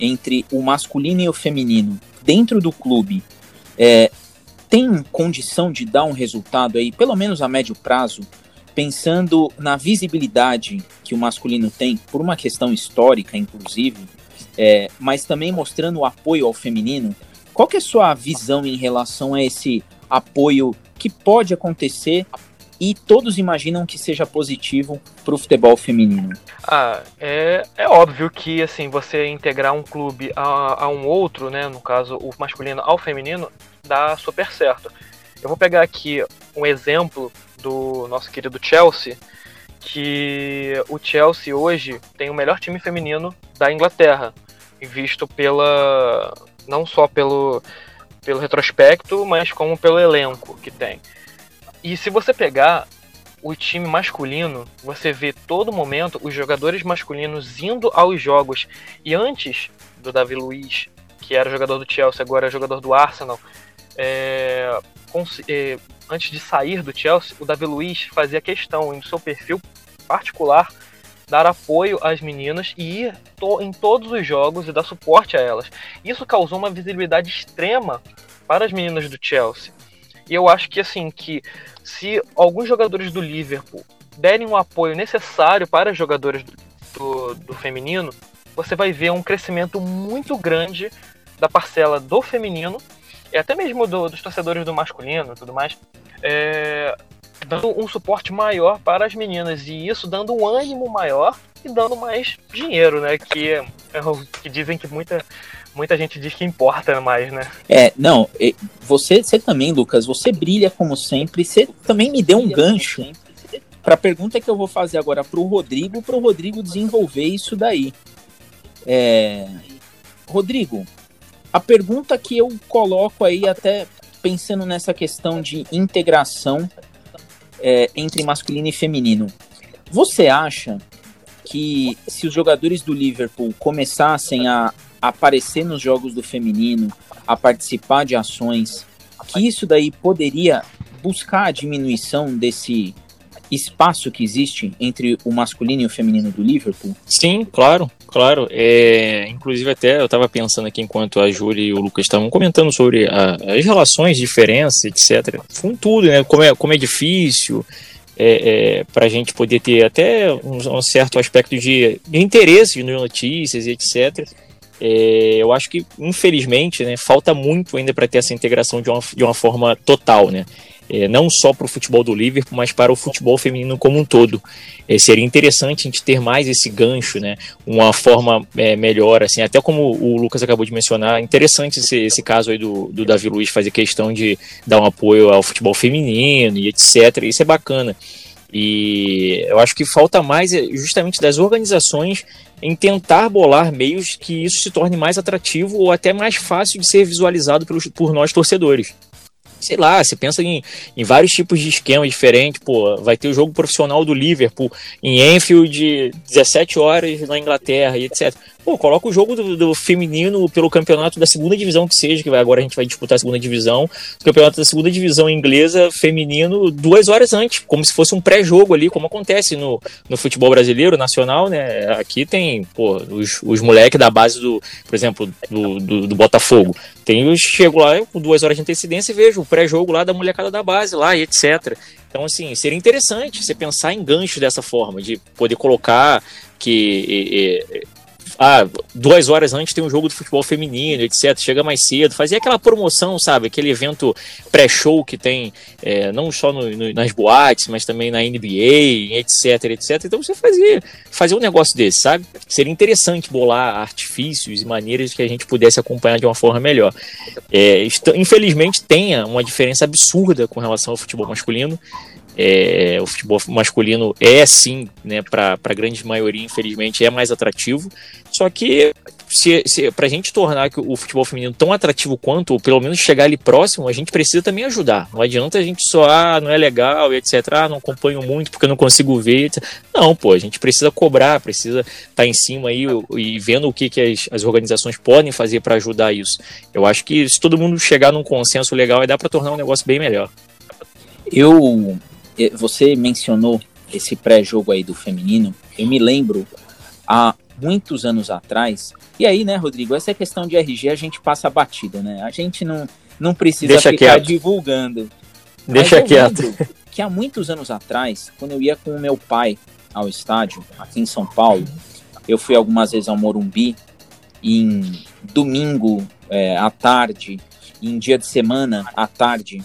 entre o masculino e o feminino dentro do clube é, tem condição de dar um resultado aí, pelo menos a médio prazo, pensando na visibilidade que o masculino tem, por uma questão histórica, inclusive, é, mas também mostrando o apoio ao feminino. Qual que é a sua visão em relação a esse apoio que pode acontecer e todos imaginam que seja positivo para o futebol feminino? Ah, é, é óbvio que assim você integrar um clube a, a um outro, né, no caso o masculino ao feminino, dá super certo. Eu vou pegar aqui um exemplo do nosso querido Chelsea, que o Chelsea hoje tem o melhor time feminino da Inglaterra, visto pela não só pelo pelo retrospecto, mas como pelo elenco que tem. E se você pegar o time masculino, você vê todo momento os jogadores masculinos indo aos jogos. E antes do Davi Luiz, que era jogador do Chelsea, agora é jogador do Arsenal, é, é, antes de sair do Chelsea, o Davi Luiz fazia questão em seu perfil particular dar apoio às meninas e ir to em todos os jogos e dar suporte a elas. Isso causou uma visibilidade extrema para as meninas do Chelsea. E eu acho que assim que se alguns jogadores do Liverpool derem o apoio necessário para jogadores do, do, feminino, você vai ver um crescimento muito grande da parcela do feminino e até mesmo do, dos torcedores do masculino e tudo mais, é, dando um suporte maior para as meninas e isso dando um ânimo maior e dando mais dinheiro, né? Que é o que dizem que muita, muita gente diz que importa mais, né? É, não, você, você também, Lucas, você brilha como sempre, você também me deu um gancho para a pergunta que eu vou fazer agora para o Rodrigo, para o Rodrigo desenvolver isso daí. É, Rodrigo, a pergunta que eu coloco aí, até pensando nessa questão de integração é, entre masculino e feminino, você acha que se os jogadores do Liverpool começassem a aparecer nos jogos do feminino, a participar de ações, que isso daí poderia buscar a diminuição desse espaço que existe entre o masculino e o feminino do Liverpool? Sim, claro, claro. É, inclusive até eu estava pensando aqui enquanto a Júlia e o Lucas estavam comentando sobre a, as relações, diferenças, etc. Com tudo, né? Como é, como é difícil. É, é, para a gente poder ter até um, um certo aspecto de, de interesse nas notícias e etc. é, eu acho que, infelizmente, né, falta muito ainda para ter essa integração de uma, de uma forma total, né? É, não só para o futebol do Liverpool, mas para o futebol feminino como um todo. É, seria interessante a gente ter mais esse gancho, né? Uma forma é, melhor, assim, até como o Lucas acabou de mencionar, interessante esse, esse caso aí do, do Davi Luiz fazer questão de dar um apoio ao futebol feminino e etc. Isso é bacana. E eu acho que falta mais é, justamente das organizações em tentar bolar meios que isso se torne mais atrativo ou até mais fácil de ser visualizado pelos, por nós torcedores sei lá, você pensa em, em vários tipos de esquemas diferentes, pô, vai ter o jogo profissional do Liverpool em Enfield, 17 horas na Inglaterra e etc. Pô, coloca o jogo do, do, feminino pelo campeonato da segunda divisão que seja, que vai, agora a gente vai disputar a segunda divisão, o campeonato da segunda divisão inglesa feminino duas horas antes, como se fosse um pré-jogo ali, como acontece no, no futebol brasileiro, nacional, né? Aqui tem, pô, os, os moleques da base do, por exemplo, do, do, do Botafogo. Eu chego lá com duas horas de antecedência e vejo o pré-jogo lá da molecada da base lá e etc. Então, assim, seria interessante você pensar em gancho dessa forma, de poder colocar que ah, duas horas antes tem um jogo de futebol feminino, etc. Chega mais cedo, fazia aquela promoção, sabe? Aquele evento pré-show que tem é, não só no, no, nas boates, mas também na NBA, etc, etc. Então você fazia, fazia um negócio desse, sabe? Seria interessante bolar artifícios e maneiras que a gente pudesse acompanhar de uma forma melhor. É, infelizmente, tenha uma diferença absurda com relação ao futebol masculino. É, o futebol masculino é sim, né, para a grande maioria, infelizmente, é mais atrativo. Só que se, se, para a gente tornar o futebol feminino tão atrativo quanto, ou pelo menos chegar ali próximo, a gente precisa também ajudar. Não adianta a gente só, ah, não é legal, etc. Ah, não acompanho muito porque eu não consigo ver. Etc. Não, pô, a gente precisa cobrar, precisa estar tá em cima aí e vendo o que, que as, as organizações podem fazer para ajudar isso. Eu acho que se todo mundo chegar num consenso legal, vai dar para tornar um negócio bem melhor. Eu você mencionou esse pré-jogo aí do feminino. Eu me lembro há muitos anos atrás. E aí, né, Rodrigo, essa questão de RG a gente passa batida, né? A gente não, não precisa Deixa ficar quieto. divulgando. Deixa quieto. Que há muitos anos atrás, quando eu ia com o meu pai ao estádio, aqui em São Paulo, eu fui algumas vezes ao Morumbi, em domingo é, à tarde, em dia de semana à tarde,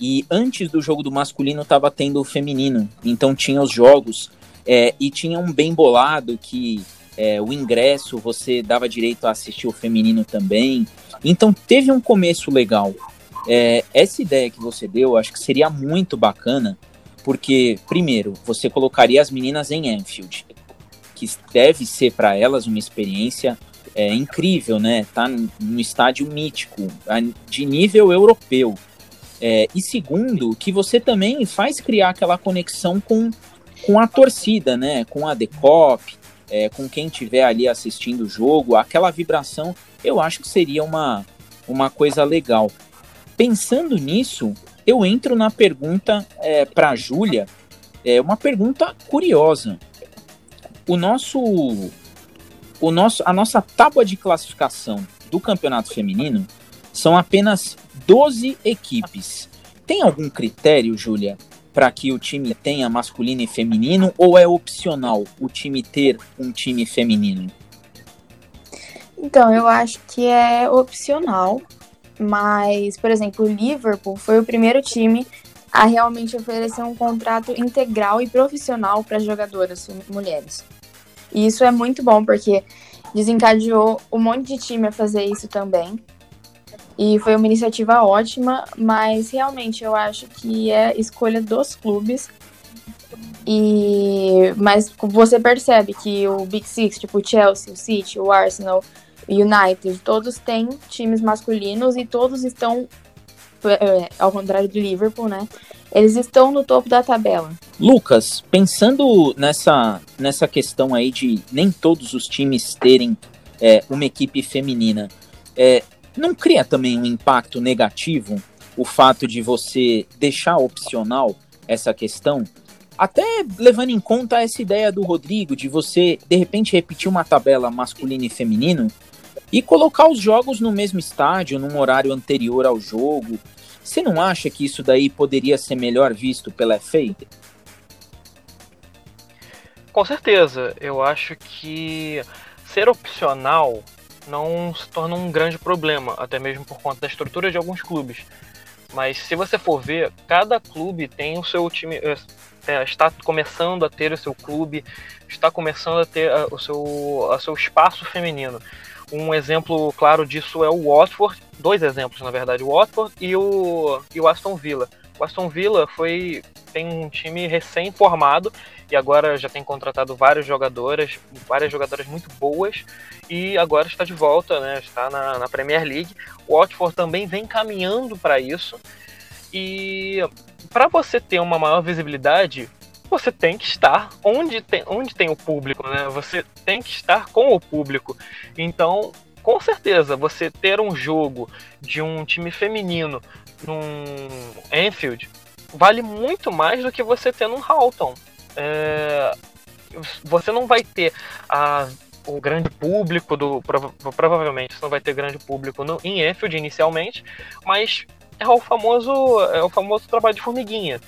e antes do jogo do masculino estava tendo o feminino. Então tinha os jogos é, e tinha um bem bolado que é, o ingresso você dava direito a assistir o feminino também. Então teve um começo legal. É, essa ideia que você deu, acho que seria muito bacana, porque, primeiro, você colocaria as meninas em Enfield, que deve ser para elas uma experiência é, incrível, né? Tá no estádio mítico, de nível europeu. É, e segundo, que você também faz criar aquela conexão com, com a torcida, né? Com a Decop, é, com quem estiver ali assistindo o jogo, aquela vibração, eu acho que seria uma, uma coisa legal. Pensando nisso, eu entro na pergunta é, para a Júlia, é uma pergunta curiosa. O nosso, o nosso, a nossa tábua de classificação do campeonato feminino são apenas 12 equipes. Tem algum critério, Júlia, para que o time tenha masculino e feminino ou é opcional o time ter um time feminino? Então, eu acho que é opcional, mas, por exemplo, o Liverpool foi o primeiro time a realmente oferecer um contrato integral e profissional para jogadoras mulheres. E isso é muito bom porque desencadeou um monte de time a fazer isso também. E foi uma iniciativa ótima, mas realmente eu acho que é escolha dos clubes. E mas você percebe que o Big Six, tipo o Chelsea, o City, o Arsenal, o United, todos têm times masculinos e todos estão é, ao contrário do Liverpool, né? Eles estão no topo da tabela. Lucas, pensando nessa, nessa questão aí de nem todos os times terem é, uma equipe feminina, é, não cria também um impacto negativo o fato de você deixar opcional essa questão? Até levando em conta essa ideia do Rodrigo de você de repente repetir uma tabela masculino e feminino e colocar os jogos no mesmo estádio, num horário anterior ao jogo. Você não acha que isso daí poderia ser melhor visto pela FA? Com certeza, eu acho que ser opcional não se torna um grande problema, até mesmo por conta da estrutura de alguns clubes. Mas se você for ver, cada clube tem o seu time, é, é está começando a ter o seu clube, está começando a ter a, o seu, o seu espaço feminino. Um exemplo claro disso é o Watford, dois exemplos na verdade, o Watford e o, e o Aston Villa. O Aston Villa foi tem um time recém-formado e agora já tem contratado várias jogadoras, várias jogadoras muito boas e agora está de volta, né? Está na, na Premier League. O Watford também vem caminhando para isso e para você ter uma maior visibilidade, você tem que estar onde tem, onde tem o público, né? Você tem que estar com o público. Então, com certeza, você ter um jogo de um time feminino num Enfield vale muito mais do que você ter num Halton. É, você não vai ter a, o grande público do. Provavelmente você não vai ter grande público no, em Enfield inicialmente, mas é o famoso. É o famoso trabalho de formiguinha.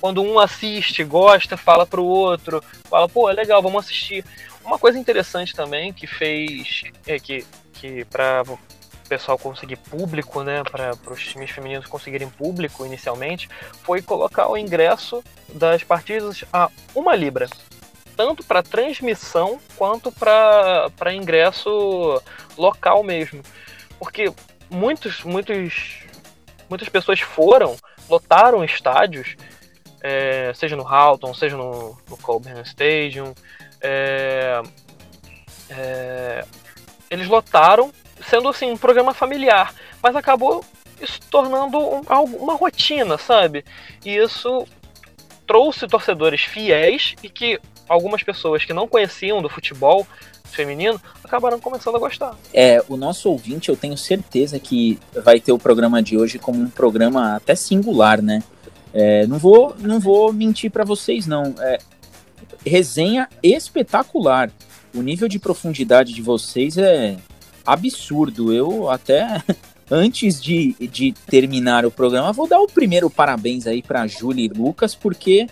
Quando um assiste, gosta, fala pro outro, fala, pô, é legal, vamos assistir. Uma coisa interessante também que fez. É, que, que para pessoal conseguir público, né, para os times femininos conseguirem público inicialmente, foi colocar o ingresso das partidas a uma libra, tanto para transmissão quanto para ingresso local mesmo, porque muitos, muitos, muitas pessoas foram, lotaram estádios, é, seja no Halton, seja no, no Colburn Stadium, é, é, eles lotaram sendo assim um programa familiar, mas acabou se tornando um, uma rotina, sabe? E isso trouxe torcedores fiéis e que algumas pessoas que não conheciam do futebol feminino acabaram começando a gostar. É, o nosso ouvinte, eu tenho certeza que vai ter o programa de hoje como um programa até singular, né? É, não vou, não vou mentir para vocês não. É, resenha espetacular. O nível de profundidade de vocês é absurdo. Eu até antes de, de terminar o programa, vou dar o primeiro parabéns aí para Júlia e Lucas, porque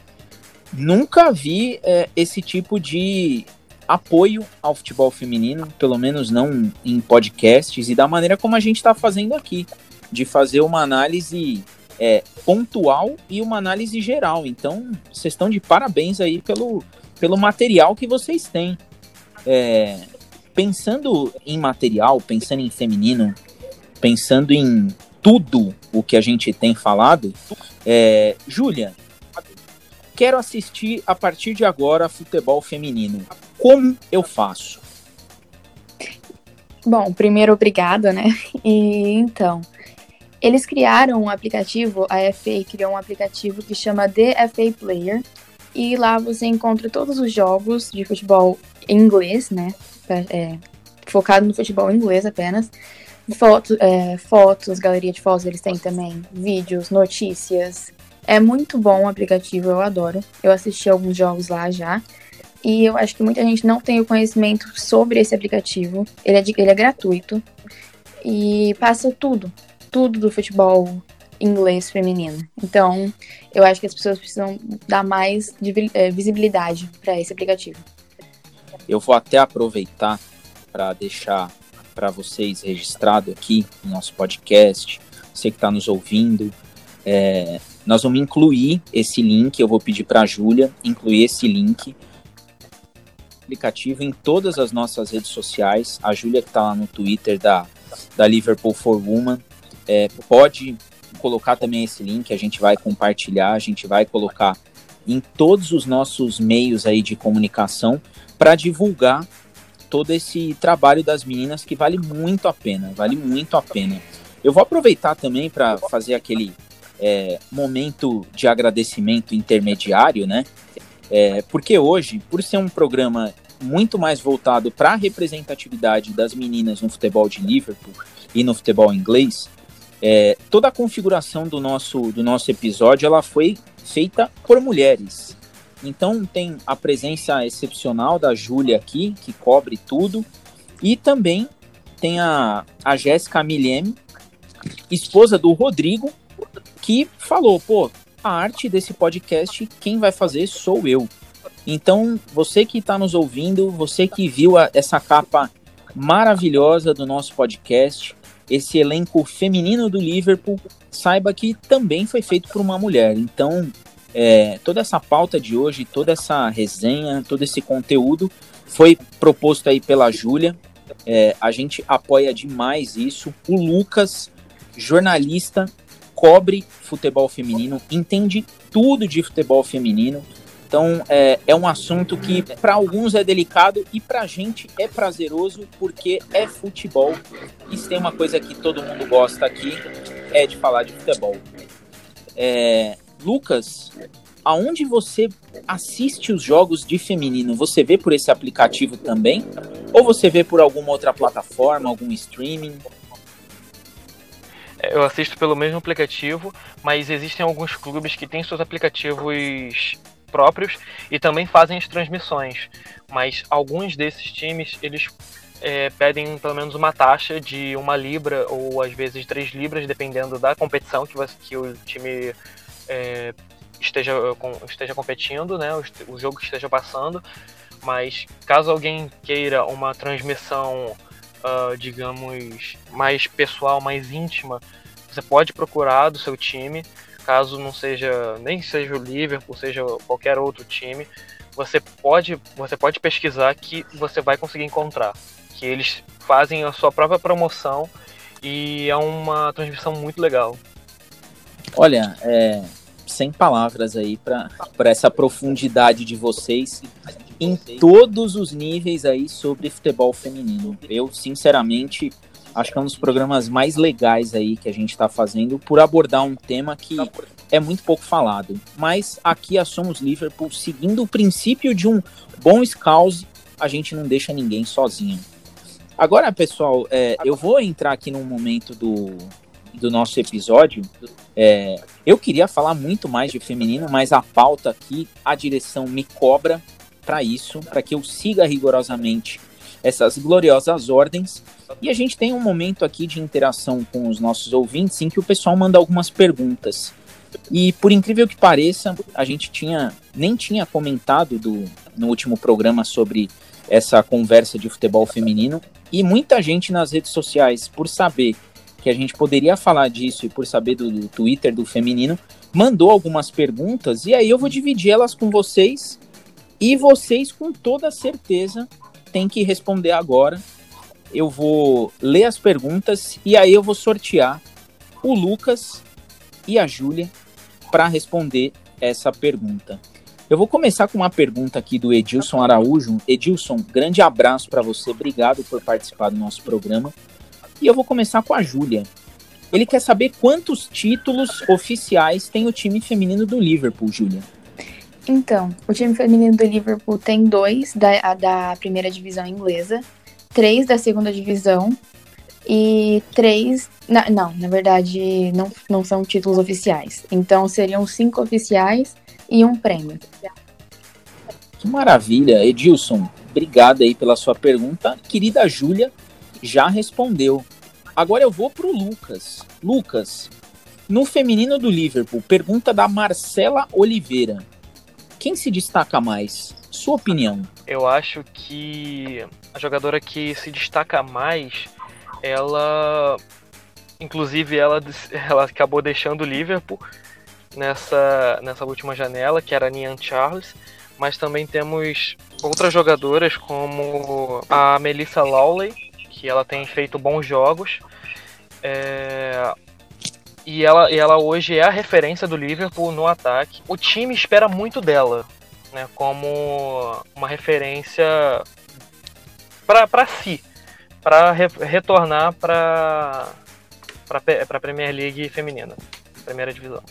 nunca vi é, esse tipo de apoio ao futebol feminino, pelo menos não em podcasts, e da maneira como a gente está fazendo aqui, de fazer uma análise é, pontual e uma análise geral. Então, vocês estão de parabéns aí pelo, pelo material que vocês têm. É, pensando em material, pensando em feminino, pensando em tudo o que a gente tem falado, é, Júlia, quero assistir a partir de agora futebol feminino. Como eu faço? Bom, primeiro, obrigada, né? E então, eles criaram um aplicativo, a FA criou um aplicativo que chama The FA Player, e lá você encontra todos os jogos de futebol em inglês, né? É, focado no futebol inglês apenas. Foto, é, fotos, galeria de fotos eles têm também, vídeos, notícias. É muito bom o aplicativo, eu adoro. Eu assisti alguns jogos lá já. E eu acho que muita gente não tem o conhecimento sobre esse aplicativo. Ele é, de, ele é gratuito. E passa tudo. Tudo do futebol inglês feminino. Então, eu acho que as pessoas precisam dar mais é, visibilidade para esse aplicativo. Eu vou até aproveitar para deixar para vocês registrado aqui no nosso podcast, você que está nos ouvindo. É, nós vamos incluir esse link, eu vou pedir para a Júlia incluir esse link aplicativo em todas as nossas redes sociais. A Júlia que está lá no Twitter da, da Liverpool for Woman é, pode colocar também esse link, a gente vai compartilhar, a gente vai colocar em todos os nossos meios aí de comunicação para divulgar todo esse trabalho das meninas que vale muito a pena, vale muito a pena. Eu vou aproveitar também para fazer aquele é, momento de agradecimento intermediário, né? É, porque hoje, por ser um programa muito mais voltado para a representatividade das meninas no futebol de Liverpool e no futebol inglês, é, toda a configuração do nosso, do nosso episódio ela foi feita por mulheres. Então tem a presença excepcional da Júlia aqui, que cobre tudo, e também tem a, a Jéssica Milheme, esposa do Rodrigo, que falou, pô, a arte desse podcast, quem vai fazer sou eu. Então, você que está nos ouvindo, você que viu a, essa capa maravilhosa do nosso podcast, esse elenco feminino do Liverpool, saiba que também foi feito por uma mulher. Então, é, toda essa pauta de hoje, toda essa resenha, todo esse conteúdo foi proposto aí pela Júlia. É, a gente apoia demais isso. O Lucas, jornalista, cobre futebol feminino, entende tudo de futebol feminino. Então é, é um assunto que para alguns é delicado e para a gente é prazeroso porque é futebol. E se tem uma coisa que todo mundo gosta aqui é de falar de futebol. É, Lucas, aonde você assiste os jogos de feminino? Você vê por esse aplicativo também? Ou você vê por alguma outra plataforma, algum streaming? Eu assisto pelo mesmo aplicativo, mas existem alguns clubes que têm seus aplicativos próprios e também fazem as transmissões. Mas alguns desses times, eles é, pedem pelo menos uma taxa de uma libra ou às vezes três libras, dependendo da competição que, você, que o time é, esteja, com, esteja competindo, né, o, o, jogo esteja passando. Mas caso alguém queira uma transmissão, uh, digamos, mais pessoal, mais íntima, você pode procurar do seu time caso não seja nem seja o Liverpool, seja qualquer outro time, você pode você pode pesquisar que você vai conseguir encontrar, que eles fazem a sua própria promoção e é uma transmissão muito legal. Olha, é, sem palavras aí para essa profundidade de vocês em todos os níveis aí sobre futebol feminino. Eu, sinceramente, acho que é um dos programas mais legais aí que a gente está fazendo por abordar um tema que é muito pouco falado. Mas aqui a Somos Liverpool, seguindo o princípio de um bom scout, a gente não deixa ninguém sozinho. Agora, pessoal, é, eu vou entrar aqui num momento do, do nosso episódio. É, eu queria falar muito mais de feminino, mas a pauta aqui, a direção me cobra para isso, para que eu siga rigorosamente essas gloriosas ordens. E a gente tem um momento aqui de interação com os nossos ouvintes em que o pessoal manda algumas perguntas. E por incrível que pareça, a gente tinha nem tinha comentado do, no último programa sobre essa conversa de futebol feminino e muita gente nas redes sociais, por saber que a gente poderia falar disso e por saber do, do Twitter do feminino, mandou algumas perguntas e aí eu vou dividir elas com vocês e vocês com toda certeza tem que responder agora. Eu vou ler as perguntas e aí eu vou sortear o Lucas e a Júlia para responder essa pergunta. Eu vou começar com uma pergunta aqui do Edilson Araújo. Edilson, grande abraço para você, obrigado por participar do nosso programa. E eu vou começar com a Júlia. Ele quer saber quantos títulos oficiais tem o time feminino do Liverpool, Júlia. Então, o time feminino do Liverpool tem dois da, da primeira divisão inglesa, três da segunda divisão e três. Na, não, na verdade, não, não são títulos oficiais. Então seriam cinco oficiais e um prêmio. Que maravilha, Edilson. Obrigado aí pela sua pergunta. Querida Júlia já respondeu. Agora eu vou pro Lucas. Lucas, no feminino do Liverpool, pergunta da Marcela Oliveira. Quem se destaca mais? Sua opinião? Eu acho que a jogadora que se destaca mais, ela. Inclusive, ela, ela acabou deixando o Liverpool nessa, nessa última janela, que era a Nian Charles. Mas também temos outras jogadoras como a Melissa Lawley, que ela tem feito bons jogos. É, e ela, e ela hoje é a referência do Liverpool no ataque. O time espera muito dela, né, como uma referência para si, para re, retornar para para a Premier League feminina, primeira divisão.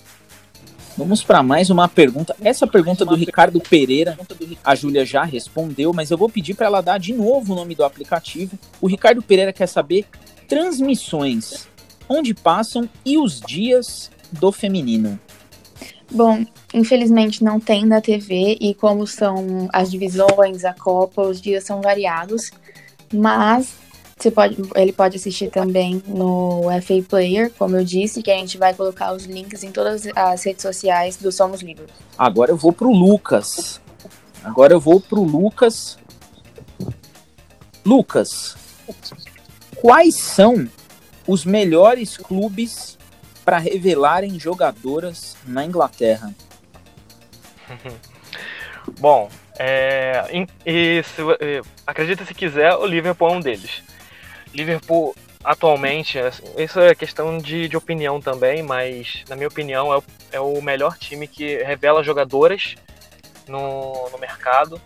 Vamos para mais uma pergunta. Essa pergunta do Ricardo Pereira, a Júlia já respondeu, mas eu vou pedir para ela dar de novo o nome do aplicativo. O Ricardo Pereira quer saber transmissões onde passam e os dias do feminino. Bom, infelizmente não tem na TV e como são as divisões, a Copa, os dias são variados, mas você pode, ele pode assistir também no FA Player, como eu disse, que a gente vai colocar os links em todas as redes sociais do Somos Livres. Agora eu vou pro Lucas. Agora eu vou pro Lucas. Lucas, Quais são os melhores clubes para revelarem jogadoras na Inglaterra? Bom, é, e se, acredita se quiser, o Liverpool é um deles. Liverpool atualmente, assim, isso é questão de, de opinião também, mas na minha opinião é o, é o melhor time que revela jogadoras no, no mercado.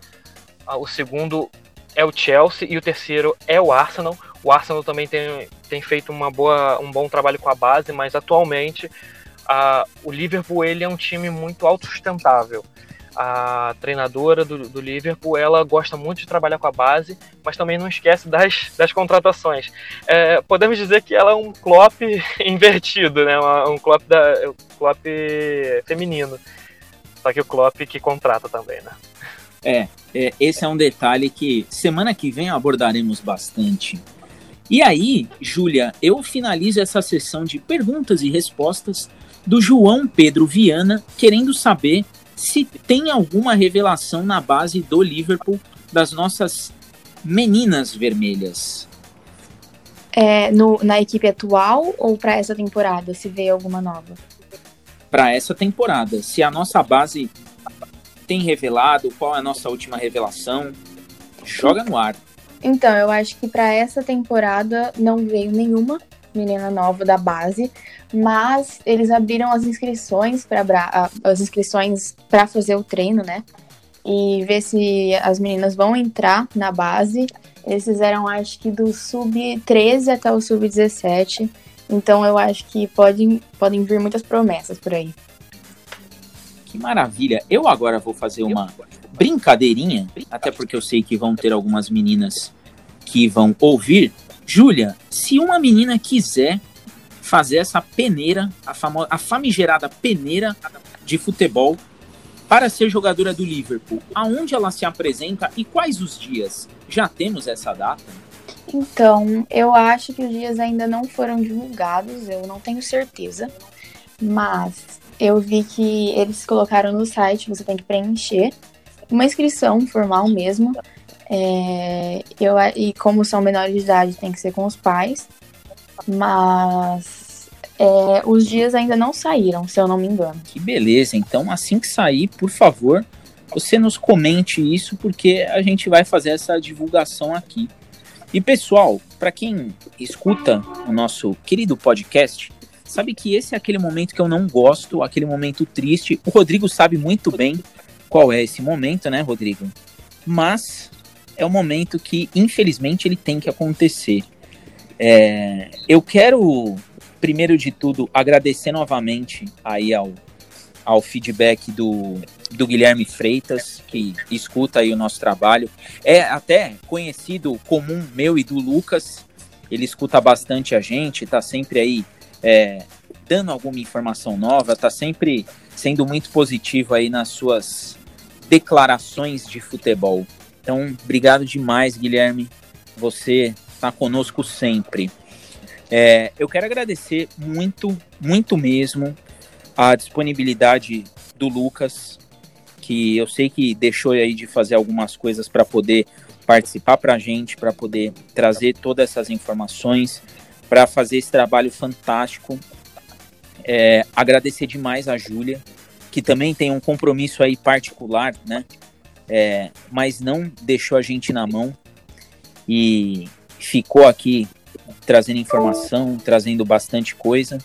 Ah, o segundo é o Chelsea e o terceiro é o Arsenal. O Arsenal também tem, tem feito uma boa, um bom trabalho com a base, mas atualmente a, o Liverpool ele é um time muito autossustentável a treinadora do, do, Liverpool, ela gosta muito de trabalhar com a base, mas também não esquece das, das contratações. É, podemos dizer que ela é um Klopp invertido, né? Um Klopp, da, um Klopp feminino. Só que o Klopp que contrata também, né? É, é, esse é um detalhe que semana que vem abordaremos bastante. E aí, Júlia, eu finalizo essa sessão de perguntas e respostas do João Pedro Viana, querendo saber se tem alguma revelação na base do Liverpool das nossas meninas vermelhas. É, no, na equipe atual ou para essa temporada, se vê alguma nova? Para essa temporada. Se a nossa base tem revelado, qual é a nossa última revelação? Joga no ar. Então, eu acho que para essa temporada não veio nenhuma menina nova da base, mas eles abriram as inscrições para as inscrições para fazer o treino, né? E ver se as meninas vão entrar na base. Eles fizeram, acho que do sub 13 até o sub 17. Então eu acho que podem, podem vir muitas promessas por aí. Que maravilha! Eu agora vou fazer uma brincadeirinha, até porque eu sei que vão ter algumas meninas que vão ouvir. Júlia, se uma menina quiser fazer essa peneira, a, famo a famigerada peneira de futebol para ser jogadora do Liverpool, aonde ela se apresenta e quais os dias? Já temos essa data? Então, eu acho que os dias ainda não foram divulgados, eu não tenho certeza, mas eu vi que eles colocaram no site, você tem que preencher uma inscrição formal mesmo. É, eu, e como são menores de idade, tem que ser com os pais. Mas é, os dias ainda não saíram, se eu não me engano. Que beleza. Então, assim que sair, por favor, você nos comente isso, porque a gente vai fazer essa divulgação aqui. E pessoal, para quem escuta o nosso querido podcast, sabe que esse é aquele momento que eu não gosto, aquele momento triste. O Rodrigo sabe muito bem qual é esse momento, né, Rodrigo? Mas é o momento que, infelizmente, ele tem que acontecer. É, eu quero, primeiro de tudo, agradecer novamente aí ao, ao feedback do, do Guilherme Freitas, que escuta aí o nosso trabalho. É até conhecido comum meu e do Lucas, ele escuta bastante a gente, tá sempre aí é, dando alguma informação nova, tá sempre sendo muito positivo aí nas suas declarações de futebol. Então, obrigado demais, Guilherme. Você está conosco sempre. É, eu quero agradecer muito, muito mesmo a disponibilidade do Lucas, que eu sei que deixou aí de fazer algumas coisas para poder participar para a gente, para poder trazer todas essas informações, para fazer esse trabalho fantástico. É, agradecer demais a Júlia, que também tem um compromisso aí particular, né? É, mas não deixou a gente na mão. E ficou aqui trazendo informação, trazendo bastante coisa.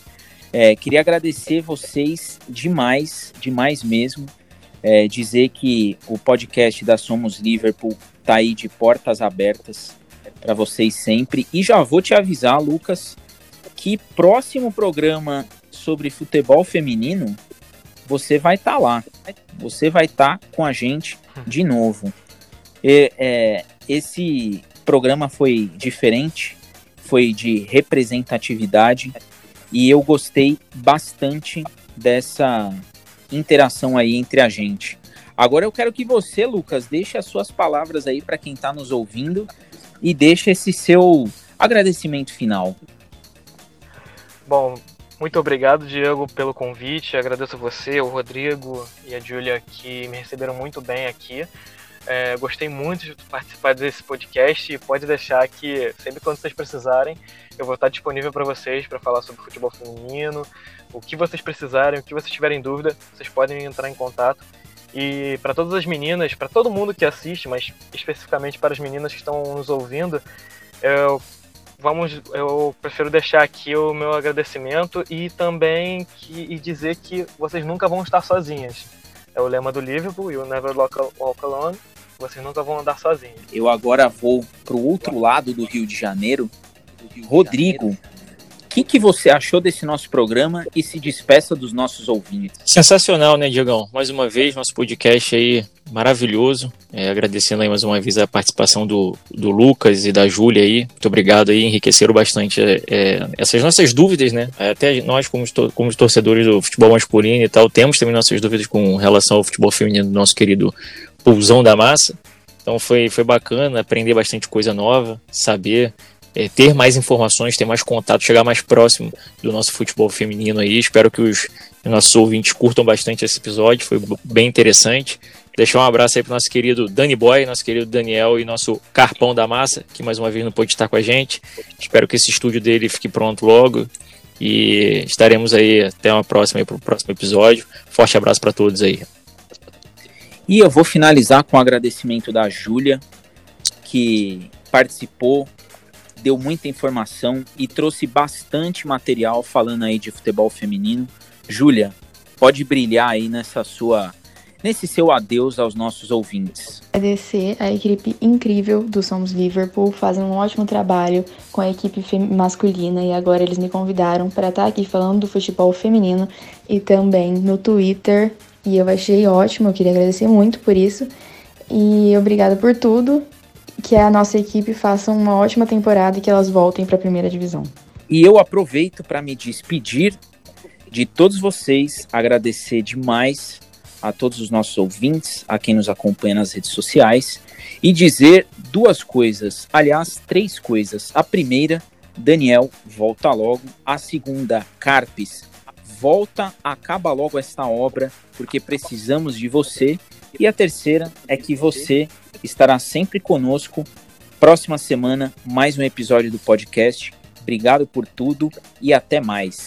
É, queria agradecer vocês demais, demais mesmo. É, dizer que o podcast da Somos Liverpool tá aí de portas abertas para vocês sempre. E já vou te avisar, Lucas, que próximo programa sobre futebol feminino você vai estar tá lá. Você vai estar tá com a gente de novo. E, é, esse programa foi diferente, foi de representatividade e eu gostei bastante dessa interação aí entre a gente. Agora eu quero que você, Lucas, deixe as suas palavras aí para quem está nos ouvindo e deixe esse seu agradecimento final. Bom, muito obrigado, Diego, pelo convite. Agradeço a você, o Rodrigo e a Júlia que me receberam muito bem aqui. É, gostei muito de participar desse podcast e pode deixar que sempre quando vocês precisarem, eu vou estar disponível para vocês para falar sobre futebol feminino, o que vocês precisarem, o que vocês tiverem dúvida, vocês podem entrar em contato. E para todas as meninas, para todo mundo que assiste, mas especificamente para as meninas que estão nos ouvindo, eu, vamos, eu prefiro deixar aqui o meu agradecimento e também que, e dizer que vocês nunca vão estar sozinhas. É o lema do Liverpool, You Never Walk, walk Alone. Vocês nunca vão andar sozinhos. Eu agora vou para o outro lado do Rio de Janeiro. Rodrigo, que, que você achou desse nosso programa e se despeça dos nossos ouvintes? Sensacional, né, Diegão? Mais uma vez, nosso podcast aí maravilhoso. É, agradecendo aí mais uma vez a participação do, do Lucas e da Júlia aí. Muito obrigado aí, enriqueceram bastante é, é essas nossas dúvidas, né? Até nós, como, como torcedores do futebol masculino e tal, temos também nossas dúvidas com relação ao futebol feminino do nosso querido Pulsão da Massa. Então foi, foi bacana aprender bastante coisa nova, saber é, ter mais informações, ter mais contato, chegar mais próximo do nosso futebol feminino aí. Espero que os nossos ouvintes curtam bastante esse episódio, foi bem interessante. Deixar um abraço aí pro nosso querido Dani Boy, nosso querido Daniel e nosso Carpão da Massa, que mais uma vez não pôde estar com a gente. Espero que esse estúdio dele fique pronto logo. E estaremos aí até uma próxima para o próximo episódio. Forte abraço para todos aí. E eu vou finalizar com o agradecimento da Júlia, que participou deu muita informação e trouxe bastante material falando aí de futebol feminino. Júlia, pode brilhar aí nessa sua nesse seu adeus aos nossos ouvintes. Agradecer a equipe incrível do Somos Liverpool, fazem um ótimo trabalho com a equipe masculina e agora eles me convidaram para estar aqui falando do futebol feminino e também no Twitter. E eu achei ótimo, eu queria agradecer muito por isso. E obrigada por tudo que a nossa equipe faça uma ótima temporada e que elas voltem para a primeira divisão. E eu aproveito para me despedir de todos vocês, agradecer demais a todos os nossos ouvintes, a quem nos acompanha nas redes sociais e dizer duas coisas, aliás, três coisas. A primeira, Daniel, volta logo. A segunda, Carpes, volta, acaba logo esta obra, porque precisamos de você. E a terceira é que você estará sempre conosco. Próxima semana, mais um episódio do podcast. Obrigado por tudo e até mais.